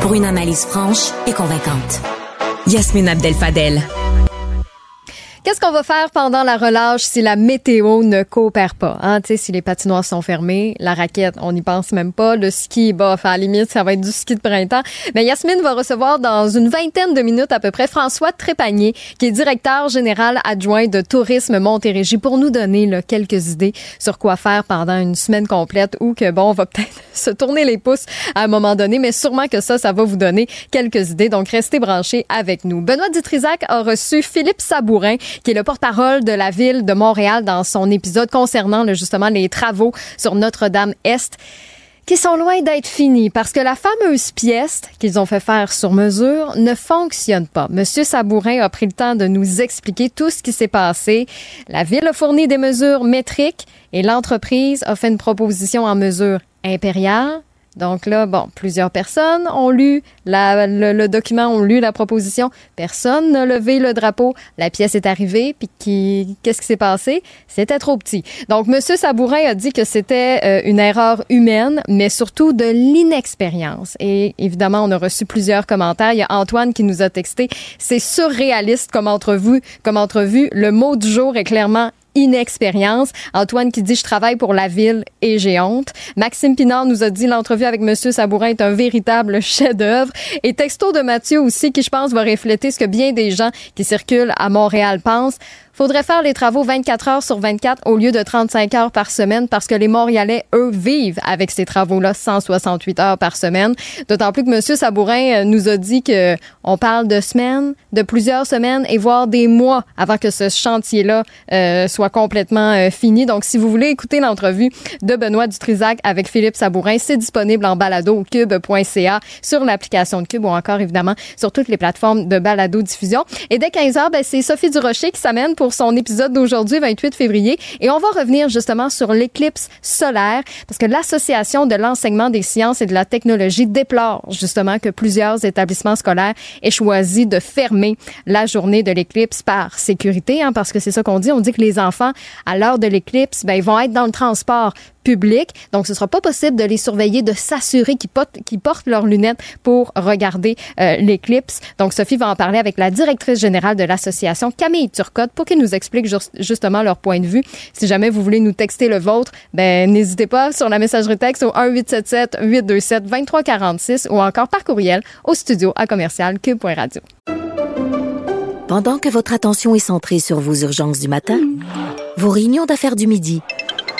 Pour une analyse franche et convaincante. Yasmine Abdel-Fadel. Qu'est-ce qu'on va faire pendant la relâche si la météo ne coopère pas? Hein? Si les patinoires sont fermées, la raquette, on n'y pense même pas. Le ski, bof, à la limite, ça va être du ski de printemps. Mais Yasmine va recevoir dans une vingtaine de minutes à peu près François Trépanier, qui est directeur général adjoint de Tourisme Montérégie, pour nous donner quelques idées sur quoi faire pendant une semaine complète ou que, bon, on va peut-être se tourner les pouces à un moment donné, mais sûrement que ça, ça va vous donner quelques idées. Donc, restez branchés avec nous. Benoît Dutrisac a reçu Philippe Sabourin, qui est le porte-parole de la ville de Montréal dans son épisode concernant justement les travaux sur Notre-Dame-Est qui sont loin d'être finis parce que la fameuse pièce qu'ils ont fait faire sur mesure ne fonctionne pas. Monsieur Sabourin a pris le temps de nous expliquer tout ce qui s'est passé. La ville a fourni des mesures métriques et l'entreprise a fait une proposition en mesure impériale. Donc là, bon, plusieurs personnes ont lu la- le, le document, ont lu la proposition. Personne n'a levé le drapeau. La pièce est arrivée, puis qu'est-ce qui s'est passé? C'était trop petit. Donc, Monsieur Sabourin a dit que c'était euh, une erreur humaine, mais surtout de l'inexpérience. Et évidemment, on a reçu plusieurs commentaires. Il y a Antoine qui nous a texté. C'est surréaliste comme entrevue. Comme entrevue, le mot du jour est clairement inexpérience. Antoine qui dit je travaille pour la ville et j'ai honte. Maxime Pinard nous a dit l'entrevue avec Monsieur Sabourin est un véritable chef-d'œuvre. Et texto de Mathieu aussi qui je pense va refléter ce que bien des gens qui circulent à Montréal pensent. Faudrait faire les travaux 24 heures sur 24 au lieu de 35 heures par semaine parce que les Montréalais, eux, vivent avec ces travaux-là 168 heures par semaine. D'autant plus que M. Sabourin euh, nous a dit que on parle de semaines, de plusieurs semaines et voire des mois avant que ce chantier-là euh, soit complètement euh, fini. Donc, si vous voulez écouter l'entrevue de Benoît Dutrisac avec Philippe Sabourin, c'est disponible en balado cube.ca sur l'application de Cube ou encore évidemment sur toutes les plateformes de balado diffusion. Et dès 15 heures, ben, c'est Sophie Durocher qui s'amène pour son épisode d'aujourd'hui, 28 février. Et on va revenir justement sur l'éclipse solaire parce que l'Association de l'enseignement des sciences et de la technologie déplore justement que plusieurs établissements scolaires aient choisi de fermer la journée de l'éclipse par sécurité, hein, parce que c'est ça qu'on dit. On dit que les enfants, à l'heure de l'éclipse, ben, ils vont être dans le transport Donc, ce sera pas possible de les surveiller, de s'assurer qu'ils portent, leurs lunettes pour regarder euh, l'éclipse. Donc, Sophie va en parler avec la directrice générale de l'association, Camille Turcotte, pour qu'elle nous explique jus- justement leur point de vue. Si jamais vous voulez nous texter le vôtre, ben, n'hésitez pas sur la messagerie texte au 1877-827-2346 ou encore par courriel au studio à commercial cube.radio. Pendant que votre attention est centrée sur vos urgences du matin, vos réunions d'affaires du midi,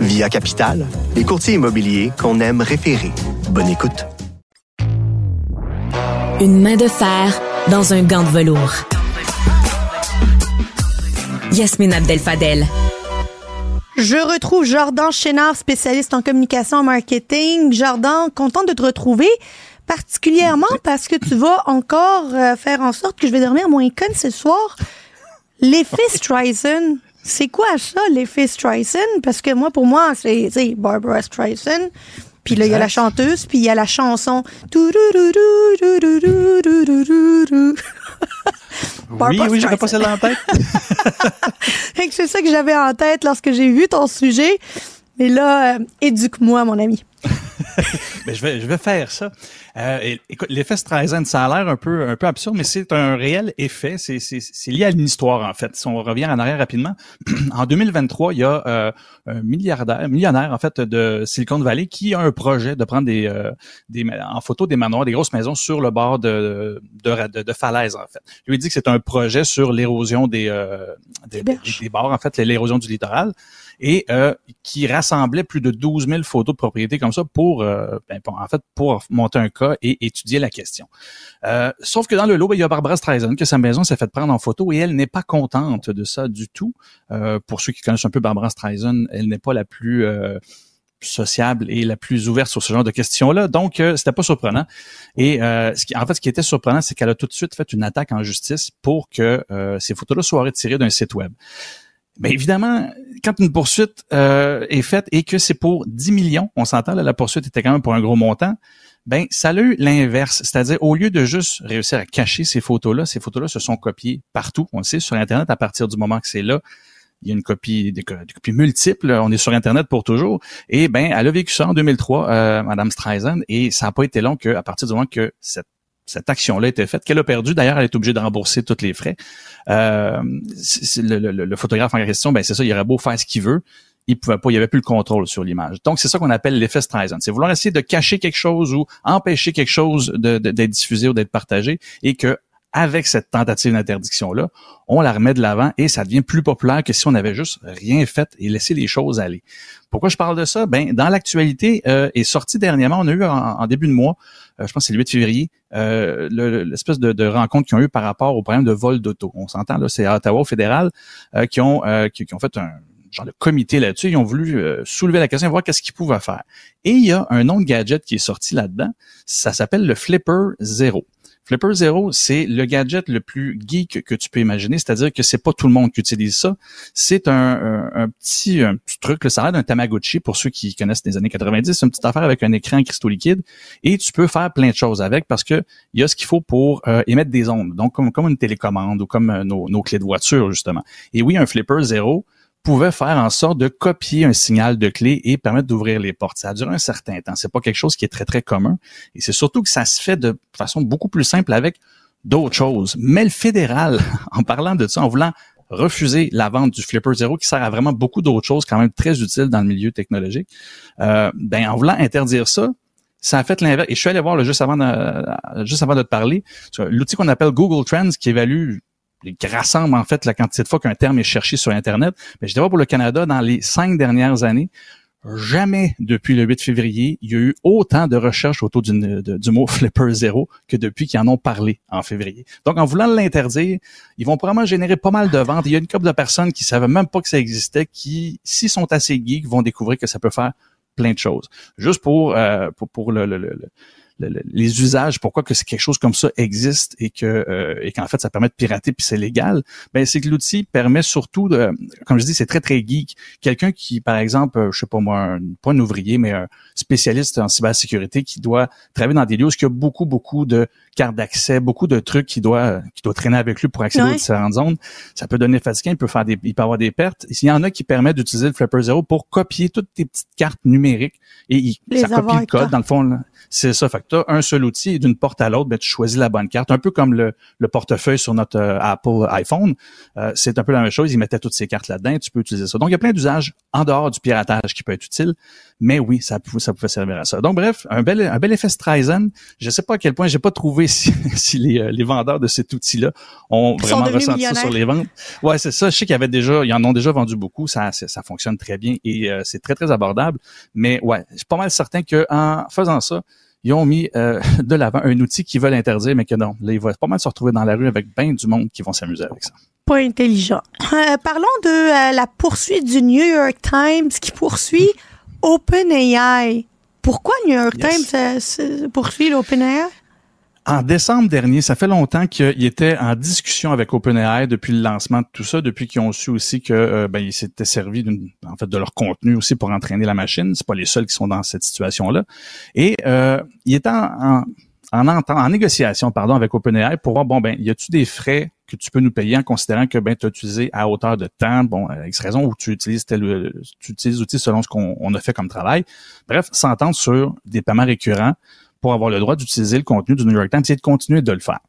Via Capital, les courtiers immobiliers qu'on aime référer. Bonne écoute. Une main de fer dans un gant de velours. Yasmine Abdel-Fadel. Je retrouve Jordan Chénard, spécialiste en communication et marketing. Jordan, content de te retrouver, particulièrement parce que tu vas encore euh, faire en sorte que je vais dormir moins conne ce soir. L'effet Streisand, c'est quoi ça, l'effet Streisand? Parce que moi, pour moi, c'est Barbara Streisand. Puis là, il y a la chanteuse, puis il y a la chanson. Oui, oui, j'avais pas celle-là en tête. C'est ça que j'avais en tête lorsque j'ai vu ton sujet. Mais là, euh, éduque-moi, mon ami. Ben, je, vais, je vais faire ça. Euh, écoute, l'effet Streisand, ça a l'air un peu, un peu absurde, mais c'est un réel effet. C'est, c'est, c'est lié à une histoire, en fait. Si on revient en arrière rapidement, en 2023, il y a euh, un milliardaire, millionnaire, en fait, de Silicon Valley qui a un projet de prendre des, euh, des en photo des manoirs, des grosses maisons sur le bord de, de, de, de falaises, en fait. Lui il dit que c'est un projet sur l'érosion des, euh, des, des, des bords, en fait, l'érosion du littoral et euh, qui rassemblait plus de 12 000 photos de propriétés comme ça pour, euh, ben, en fait, pour monter un cas et étudier la question. Euh, sauf que dans le lot, ben, il y a Barbara Streisand que sa maison s'est fait prendre en photo et elle n'est pas contente de ça du tout. Euh, pour ceux qui connaissent un peu Barbara Streisand, elle n'est pas la plus euh, sociable et la plus ouverte sur ce genre de questions-là. Donc, euh, c'était pas surprenant. Et euh, ce qui, en fait, ce qui était surprenant, c'est qu'elle a tout de suite fait une attaque en justice pour que euh, ces photos-là soient retirées d'un site web. Mais évidemment, quand une poursuite euh, est faite et que c'est pour 10 millions, on s'entend, là, la poursuite était quand même pour un gros montant, ben ça a eu l'inverse. C'est-à-dire, au lieu de juste réussir à cacher ces photos-là, ces photos-là se sont copiées partout. On le sait, sur Internet, à partir du moment que c'est là, il y a une copie, des, co- des copies multiples. On est sur Internet pour toujours. Et ben, elle a vécu ça en 2003, euh, Madame Streisand, et ça n'a pas été long qu'à partir du moment que cette cette action-là était faite, qu'elle a perdu. D'ailleurs, elle est obligée de rembourser tous les frais. Euh, le, photographe en question, ben c'est ça, il aurait beau faire ce qu'il veut, il pouvait pas, il avait plus le contrôle sur l'image. Donc c'est ça qu'on appelle l'effet Streisand. C'est vouloir essayer de cacher quelque chose ou empêcher quelque chose d'être diffusé ou d'être partagé et que avec cette tentative d'interdiction-là, on la remet de l'avant et ça devient plus populaire que si on avait juste rien fait et laissé les choses aller. Pourquoi je parle de ça? Ben, dans l'actualité, euh, est sorti dernièrement, on a eu en, début de mois, euh, je pense que c'est le 8 février, euh, l'espèce de, rencontre qu'ils ont eu par rapport au problème de vol d'auto. On s'entend, là, c'est à Ottawa, au fédéral, euh, qui, ont, qui, qui, ont fait un genre de comité là-dessus. Ils ont voulu soulever la question et voir qu'est-ce qu'ils pouvaient faire. Et il y a un nom de gadget qui est sorti là-dedans. Ça s'appelle le Flipper Zero. Flipper Zero, c'est le gadget le plus geek que tu peux imaginer, c'est-à-dire que c'est pas tout le monde qui utilise ça. C'est un, un, petit, un petit truc, le ça a l'air d'un Tamagotchi pour ceux qui connaissent des années 90. C'est une petite affaire avec un écran cristaux liquide et tu peux faire plein de choses avec parce que il y a ce qu'il faut pour euh, émettre des ondes, donc comme, une télécommande ou comme euh, nos clés de voiture justement. Et oui, un Flipper Zero, pouvait faire en sorte de copier un signal de clé et permettre d'ouvrir les portes. Ça a duré un certain temps. C'est pas quelque chose qui est très, très commun. Et c'est surtout que ça se fait de façon beaucoup plus simple avec d'autres choses. Mais le fédéral, en parlant de ça, en voulant refuser la vente du Flipper Zero, qui sert à vraiment beaucoup d'autres choses quand même très utiles dans le milieu technologique, euh, ben, en voulant interdire ça, ça a fait l'inverse. Et je suis allé voir le juste avant de, juste avant de te parler, l'outil qu'on appelle Google Trends, qui évalue qui rassemble en fait la quantité de fois qu'un terme est cherché sur Internet. Mais je dirais pour le Canada, dans les cinq dernières années, jamais depuis le 8 février, il y a eu autant de recherches autour du, mot flipper zéro que depuis qu'ils en ont parlé en février. Donc, en voulant l'interdire, ils vont probablement générer pas mal de ventes. Il y a une couple de personnes qui savaient même pas que ça existait, qui, s'ils sont assez geeks, vont découvrir que ça peut faire plein de choses. Juste pour, euh, pour, pour le, le, le les usages, pourquoi que c'est quelque chose comme ça existe et que euh, et qu'en fait ça permet de pirater puis c'est légal, ben c'est que l'outil permet surtout de, comme je dis, c'est très très geek. Quelqu'un qui, par exemple, euh, je sais pas moi, un, pas un ouvrier, mais un spécialiste en cybersécurité qui doit travailler dans des lieux où il y a beaucoup beaucoup de cartes d'accès, beaucoup de trucs qui doit qui doit traîner avec lui pour accéder aux différentes zones, ça peut donner fatigant, il peut faire des, il peut avoir des pertes. Il y en a qui permettent d'utiliser le Flipper Zero pour copier toutes tes petites cartes numériques et il, ça copie le code dans le fond. C'est ça. Fait un seul outil d'une porte à l'autre, ben, tu choisis la bonne carte. Un peu comme le, le portefeuille sur notre euh, Apple iPhone. Euh, c'est un peu la même chose. Ils mettaient toutes ces cartes là-dedans. Tu peux utiliser ça. Donc, il y a plein d'usages en dehors du piratage qui peut être utile. Mais oui, ça, ça pouvait servir à ça. Donc, bref, un bel, un bel effet Streisand. Je sais pas à quel point, j'ai pas trouvé si, si les, euh, les, vendeurs de cet outil-là ont vraiment ressenti ça sur les ventes. Ouais, c'est ça. Je sais qu'il y avait déjà, ils en ont déjà vendu beaucoup. Ça, ça fonctionne très bien et c'est très, très abordable. Mais ouais, je suis pas mal certain qu'en faisant ça, ils ont mis euh, de l'avant un outil qu'ils veulent interdire, mais que non, là, ils vont pas mal se retrouver dans la rue avec bien du monde qui vont s'amuser avec ça. Pas intelligent. Euh, parlons de euh, la poursuite du New York Times qui poursuit OpenAI. Pourquoi New York Times poursuit l'OpenAI? En décembre dernier, ça fait longtemps qu'il était en discussion avec OpenAI depuis le lancement de tout ça, depuis qu'ils ont su aussi que euh, ben, ils s'étaient servis en fait de leur contenu aussi pour entraîner la machine. C'est pas les seuls qui sont dans cette situation-là. Et euh, il était en, en, en, négociation pardon avec OpenAI pour voir bon ben y a-tu des frais que tu peux nous payer en considérant que ben tu as utilisé à hauteur de temps, bon X raison où tu utilises tel tu utilises l'outil selon ce qu'on a fait comme travail. Bref, s'entendre sur des paiements récurrents pour avoir le droit d'utiliser le contenu du New York Times et de continuer de le faire.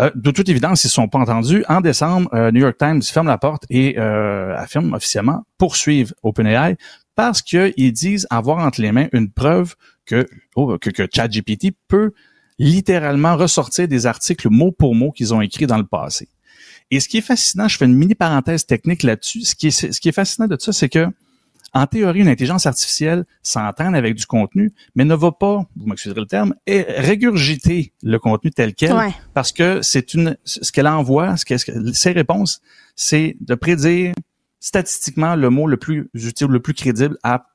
Euh, de toute évidence, ils ne sont pas entendus. En décembre, euh, New York Times ferme la porte et euh, affirme officiellement poursuivre OpenAI parce qu'ils disent avoir entre les mains une preuve que, oh, ChatGPT peut littéralement ressortir des articles mot pour mot qu'ils ont écrits dans le passé. Et ce qui est fascinant, je fais une mini parenthèse technique là-dessus, ce qui est, ce qui est fascinant de ça, c'est que en théorie, une intelligence artificielle s'entraîne avec du contenu, mais ne va pas, vous m'excuserez le terme, régurgiter le contenu tel quel, parce que c'est une, ce qu'elle envoie, ce que, ses réponses, c'est de prédire statistiquement le mot le plus utile, le plus crédible à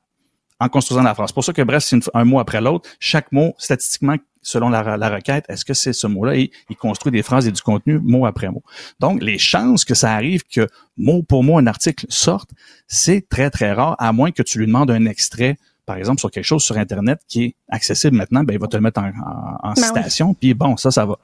en construisant la phrase. C'est pour ça que bref, c'est un mot après l'autre. Chaque mot, statistiquement, selon la, requête, est-ce que c'est ce mot-là? Et il construit des phrases et du contenu mot après mot. Donc, les chances que ça arrive que mot pour mot un article sorte, c'est très, très rare, à moins que tu lui demandes un extrait par exemple, sur quelque chose sur Internet qui est accessible maintenant, ben, il va te le mettre en, en, ben citation, puis bon, ça, ça va.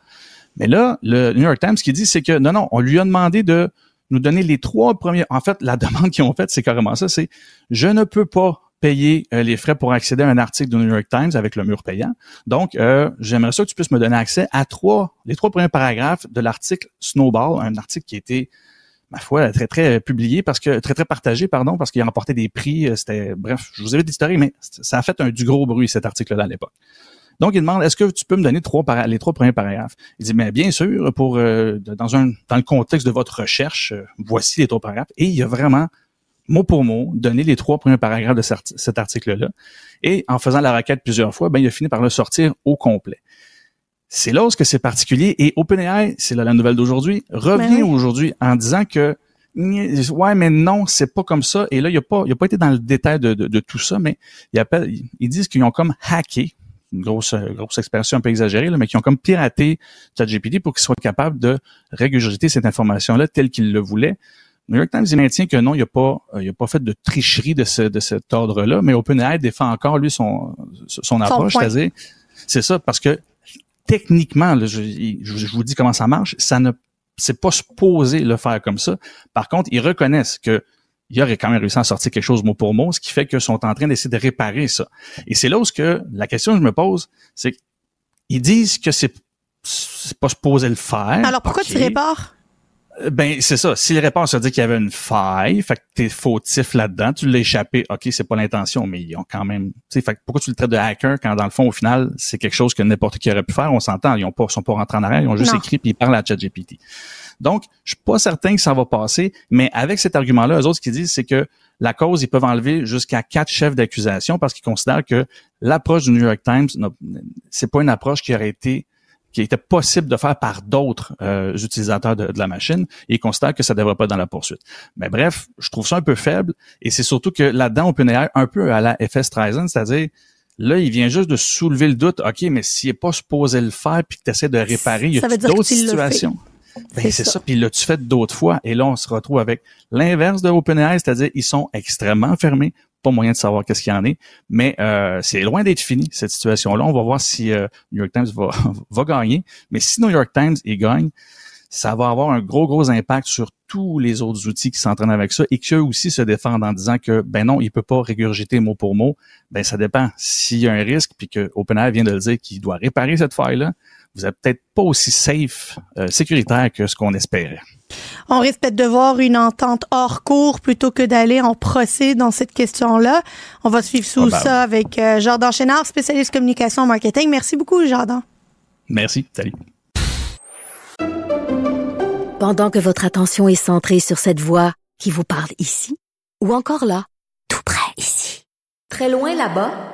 Mais là, le New York Times, ce qu'il dit, c'est que non, non, on lui a demandé de nous donner les trois premiers. En fait, la demande qu'ils ont faite, c'est carrément ça, c'est je ne peux pas payer euh, les frais pour accéder à un article du New York Times avec le mur payant. Donc, euh, j'aimerais ça que tu puisses me donner accès à trois, les trois premiers paragraphes de l'article Snowball, un article qui a été, ma foi, très, très publié parce que, très, très partagé, pardon, parce qu'il a remporté des prix. Euh, c'était, bref, je vous avais dit mais ça a fait un du gros bruit, cet article-là, à l'époque. Donc, il demande, est-ce que tu peux me donner trois les trois premiers paragraphes? Il dit, mais bien sûr, pour euh, dans le contexte de votre recherche, euh, voici les trois paragraphes. Et il y a vraiment, mot pour mot, donné les trois premiers paragraphes de cet article-là. Et en faisant la requête plusieurs fois, ben, il a fini par le sortir au complet. C'est là où c'est particulier. Et OpenAI, c'est là la nouvelle d'aujourd'hui, revient ben aujourd'hui en disant que ouais, mais non, c'est pas comme ça. Et là, il a pas, il a pas été dans le détail de, de, tout ça, mais ils appellent, ils disent qu'ils ont comme hacké, une grosse, grosse expression un peu exagérée, là, mais qu'ils ont comme piraté ChatGPT pour qu'ils soient capables de régurgiter cette information-là telle qu'ils le voulaient. New York Times il maintient que non, il n'y a pas, il a pas fait de tricherie de, ce, de cet ordre-là, mais OpenAI défend encore lui son, son approche, c'est-à-dire, c'est ça, parce que techniquement, je, je, vous dis comment ça marche, ça ne c'est pas supposé le faire comme ça. Par contre, ils reconnaissent que il aurait quand même réussi à sortir quelque chose mot pour mot, ce qui fait qu'ils sont en train d'essayer de réparer ça. Et c'est là où que la question que je me pose, c'est qu'ils disent que c'est c'est pas supposé le faire. Alors pourquoi tu répares? Euh, ben c'est ça. S'il répond, ça veut dire qu'il y avait une faille, fait que t'es fautif là-dedans, tu l'as échappé. Ok, c'est pas l'intention, mais ils ont quand même. Tu fait pourquoi tu le traites de hacker quand dans le fond, au final, c'est quelque chose que n'importe qui aurait pu faire. On s'entend. Ils ont pas, sont pas rentrés en arrière, ils ont juste écrit puis ils parlent à ChatGPT. Donc, je suis pas certain que ça va passer, mais avec cet argument-là, eux autres, ce qu'ils disent, c'est que la cause, ils peuvent enlever jusqu'à quatre chefs d'accusation parce qu'ils considèrent que l'approche du New York Times, c'est pas une approche qui aurait été qui était possible de faire par d'autres euh, utilisateurs de, la machine et constate que ça ne devrait pas dans la poursuite. Mais bref, je trouve ça un peu faible et c'est surtout que là-dedans, on peut aller un peu à la FS Streisand, c'est-à-dire Là, il vient juste de soulever le doute. OK, mais s'il n'est pas supposé le faire puis que tu essaies de réparer, il y a d'autres situations? Ben, c'est ça. Puis l'as-tu fait d'autres fois? Et là, on se retrouve avec l'inverse de OpenAI, c'est-à-dire ils sont extrêmement fermés pas moyen de savoir qu'est-ce qu'il y en est. Mais euh, c'est loin d'être fini, cette situation-là. On va voir si euh, New York Times va, va gagner. Mais si New York Times y gagne, ça va avoir un gros, gros impact sur tous les autres outils qui s'entraînent avec ça et qu'eux aussi se défendent en disant que, ben non, il peut pas régurgiter mot pour mot. Ben, ça dépend. S'il y a un risque puis que OpenAI vient de le dire qu'il doit réparer cette faille-là, vous êtes peut-être pas aussi safe, euh, sécuritaire que ce qu'on espérait. On risque peut-être de voir une entente hors cours plutôt que d'aller en procès dans cette question-là. On va suivre sous ça avec euh, Jordan Chénard, spécialiste communication marketing. Merci beaucoup, Jordan. Merci. Salut. Pendant que votre attention est centrée sur cette voix qui vous parle ici, ou encore là, tout près ici, très loin là-bas,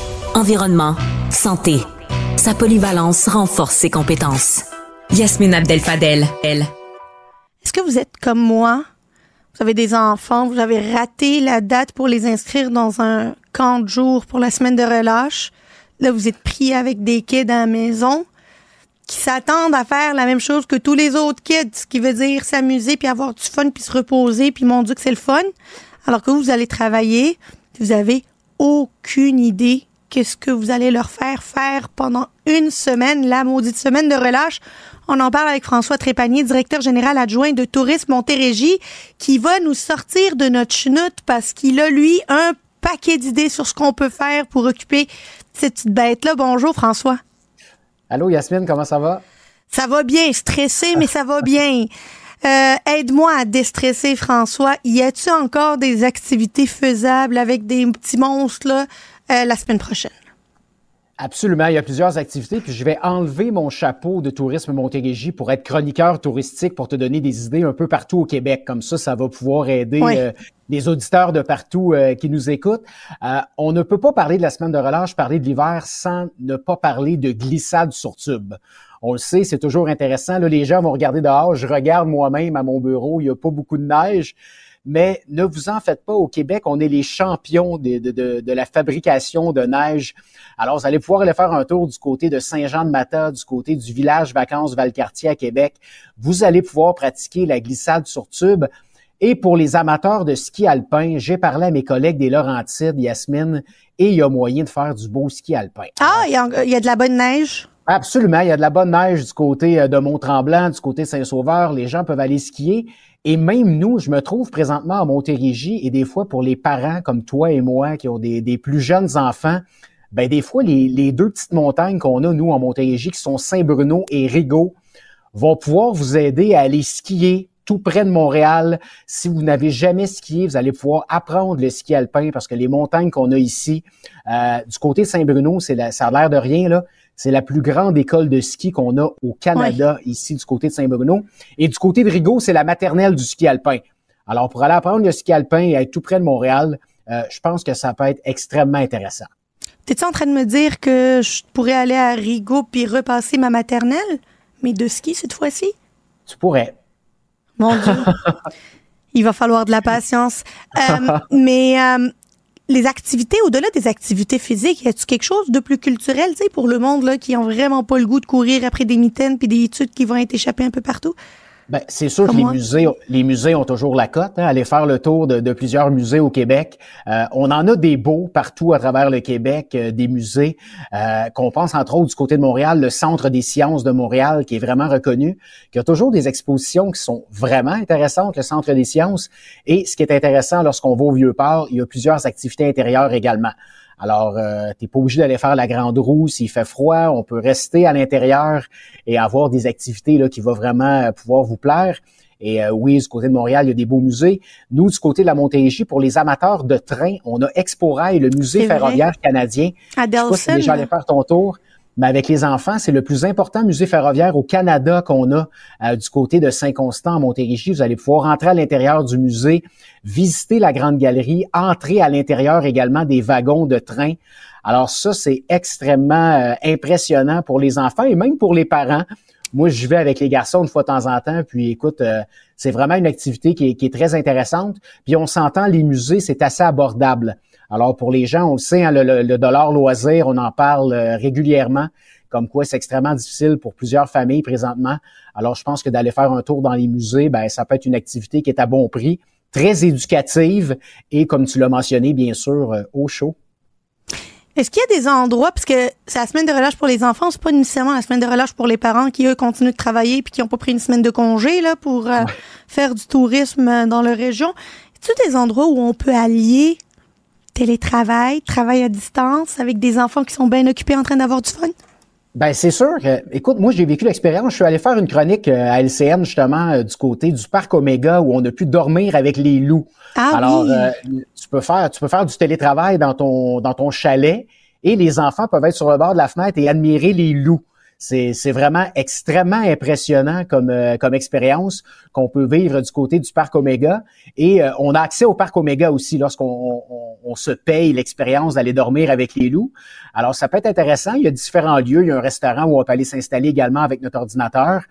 environnement, santé. Sa polyvalence renforce ses compétences. Yasmine Abdel-Fadel, elle. Est-ce que vous êtes comme moi? Vous avez des enfants, vous avez raté la date pour les inscrire dans un camp de jour pour la semaine de relâche. Là, vous êtes pris avec des kids à la maison qui s'attendent à faire la même chose que tous les autres kids, ce qui veut dire s'amuser puis avoir du fun puis se reposer puis mon Dieu que c'est le fun. Alors que vous, vous allez travailler, vous avez aucune idée qu'est-ce que vous allez leur faire faire pendant une semaine, la maudite semaine de relâche? On en parle avec François Trépanier, directeur général adjoint de Tourisme Montérégie, qui va nous sortir de notre chenoute parce qu'il a, lui, un paquet d'idées sur ce qu'on peut faire pour occuper cette petite bête-là. Bonjour, François. Allô, Yasmine, comment ça va? Ça va bien, stressé, mais ça va bien. Euh, aide-moi à déstresser, François. Y a-t-il encore des activités faisables avec des petits monstres là, euh, la semaine prochaine. Absolument, il y a plusieurs activités, puis je vais enlever mon chapeau de tourisme Montérégie pour être chroniqueur touristique, pour te donner des idées un peu partout au Québec. Comme ça, ça va pouvoir aider euh, les auditeurs de partout euh, qui nous écoutent. on ne peut pas parler de la semaine de relâche, parler de l'hiver sans ne pas parler de glissade sur tube. On le sait, c'est toujours intéressant. Là, les gens vont regarder dehors. Je regarde moi-même à mon bureau, il n'y a pas beaucoup de neige mais ne vous en faites pas. Au Québec, on est les champions de, de, de, la fabrication de neige. Alors, vous allez pouvoir aller faire un tour du côté de Saint-Jean-de-Mata, du côté du village vacances Valcartier à Québec. Vous allez pouvoir pratiquer la glissade sur tube. Et pour les amateurs de ski alpin, j'ai parlé à mes collègues des Laurentides, Yasmine, et il y a moyen de faire du beau ski alpin. Ah, il y, y a de la bonne neige? Absolument. Il y a de la bonne neige du côté euh, de Mont-Tremblant, du côté Saint-Sauveur. Les gens peuvent aller skier. Et même nous, je me trouve présentement à Montérégie et des fois pour les parents comme toi et moi qui ont des, plus jeunes enfants, ben des fois les, deux petites montagnes qu'on a nous en Montérégie qui sont Saint-Bruno et Rigaud vont pouvoir vous aider à aller skier tout près de Montréal. Si vous n'avez jamais skié, vous allez pouvoir apprendre le ski alpin parce que les montagnes qu'on a ici, euh, du côté Saint-Bruno, c'est ça a l'air de rien là. C'est la plus grande école de ski qu'on a au Canada, ici du côté de Saint-Bruno. Et du côté de Rigaud, c'est la maternelle du ski alpin. Alors, pour aller apprendre le ski alpin et être tout près de Montréal, euh, je pense que ça peut être extrêmement intéressant. T'es-tu en train de me dire que je pourrais aller à Rigaud puis repasser ma maternelle, mais de ski cette fois-ci? Tu pourrais. Mon Dieu. Il va falloir de la patience. Euh, mais euh, les activités, au-delà des activités physiques, y a-tu quelque chose de plus culturel, tu pour le monde là, qui ont vraiment pas le goût de courir après des mitaines puis des études qui vont être échappées un peu partout? Ben, c'est sûr que les musées, les musées ont toujours la cote. Hein, aller faire le tour de, de plusieurs musées au Québec. Euh, on en a des beaux partout à travers le Québec, euh, des musées euh, qu'on pense entre autres du côté de Montréal, le Centre des sciences de Montréal, qui est vraiment reconnu, qui a toujours des expositions qui sont vraiment intéressantes, le Centre des sciences. Et ce qui est intéressant lorsqu'on va au Vieux-Port, il y a plusieurs activités intérieures également. Alors, euh, tu n'es pas obligé d'aller faire la grande roue s'il fait froid. On peut rester à l'intérieur et avoir des activités là, qui vont vraiment euh, pouvoir vous plaire. Et euh, oui, du côté de Montréal, il y a des beaux musées. Nous, du côté de la Montérégie, pour les amateurs de train, on a Expo Rail, le musée ferroviaire canadien. À Je sais pas si Delson. déjà allé faire ton tour. Mais avec les enfants, c'est le plus important musée ferroviaire au Canada qu'on a euh, du côté de Saint-Constant Montérégie. Vous allez pouvoir entrer à l'intérieur du musée, visiter la grande galerie, entrer à l'intérieur également des wagons de train. Alors ça, c'est extrêmement euh, impressionnant pour les enfants et même pour les parents. Moi, je vais avec les garçons une fois de temps en temps, puis écoute, euh, c'est vraiment une activité qui est, qui est très intéressante. Puis on s'entend, les musées, c'est assez abordable. Alors pour les gens, on le sait, hein, le, le- le dollar loisir, on en parle euh, régulièrement, comme quoi c'est extrêmement difficile pour plusieurs familles présentement. Alors je pense que d'aller faire un tour dans les musées, ben ça peut être une activité qui est à bon prix, très éducative et comme tu l'as mentionné, bien sûr, euh, au chaud. Est-ce qu'il y a des endroits, parce que c'est la semaine de relâche pour les enfants, c'est pas nécessairement la semaine de relâche pour les parents qui, eux, continuent de travailler puis qui n'ont pas pris une semaine de congé là, pour euh, faire du tourisme dans leur région. A des endroits où on peut allier télétravail, travail à distance avec des enfants qui sont bien occupés en train d'avoir du fun? Ben c'est sûr. que- écoute, moi j'ai vécu l'expérience. Je suis allé faire une chronique euh, à LCN justement euh, du côté du parc Omega où on a pu dormir avec les loups. Ah Alors oui. euh, tu peux faire tu peux faire du télétravail dans ton dans ton chalet et les enfants peuvent être sur le bord de la fenêtre et admirer les loups. C'est vraiment extrêmement impressionnant comme euh, comme expérience qu'on peut vivre du côté du parc Omega et euh, on a accès au parc Omega aussi lorsqu'on on, on- se paye l'expérience d'aller dormir avec les loups. Alors ça peut être intéressant, il y a différents lieux, il y a un restaurant où on peut aller s'installer également avec notre ordinateur.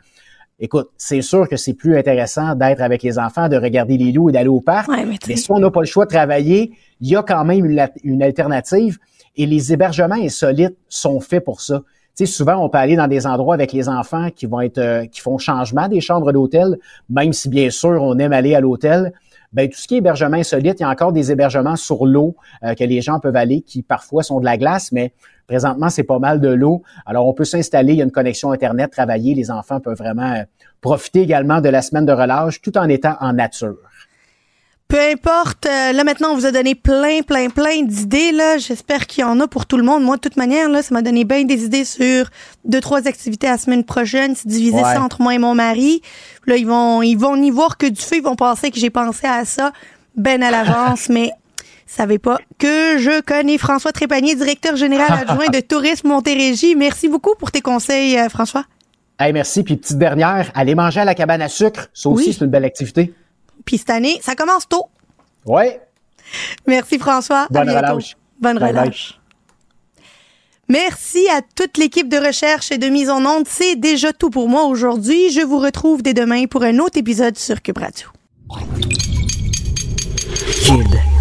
Écoute, c'est sûr que c'est plus intéressant d'être avec les enfants, de regarder les loups et d'aller au parc. Ouais, mais Mais si on n'a pas le choix de travailler, il y a quand même une, une alternative et les hébergements insolites sont faits pour ça. Tu sais, souvent, on peut aller dans des endroits avec les enfants qui vont être, euh, qui font changement des chambres d'hôtel, même si bien sûr on aime aller à l'hôtel. Ben, tout ce qui est hébergement insolite, il y a encore des hébergements sur l'eau euh, que les gens peuvent aller qui parfois sont de la glace, mais présentement, c'est pas mal de l'eau. Alors, on peut s'installer, il y a une connexion Internet, travailler. Les enfants peuvent vraiment euh, profiter également de la semaine de relâche tout en étant en nature. Peu importe, euh, là maintenant on vous a donné plein, plein, plein d'idées. Là, j'espère qu'il y en a pour tout le monde. Moi, de toute manière, là, ça m'a donné bien des idées sur deux, trois activités la semaine prochaine. C'est diviser Ouais. ça entre moi et mon mari. Là, ils vont, ils vont n'y voir que du feu. Ils vont penser que j'ai pensé à ça ben à l'avance, mais savez pas que je connais François Trépanier, directeur général adjoint de Tourisme Montérégie. Merci beaucoup pour tes conseils, euh, François. Hey, merci. Puis petite dernière, aller manger à la cabane à sucre, ça aussi, Oui. c'est une belle activité. Puis cette année, ça commence tôt. Ouais. Merci François. Bonne relâche. Bonne relâche. Merci à toute l'équipe de recherche et de mise en onde. C'est déjà tout pour moi aujourd'hui. Je vous retrouve dès demain pour un autre épisode sur Cube Radio. Kid.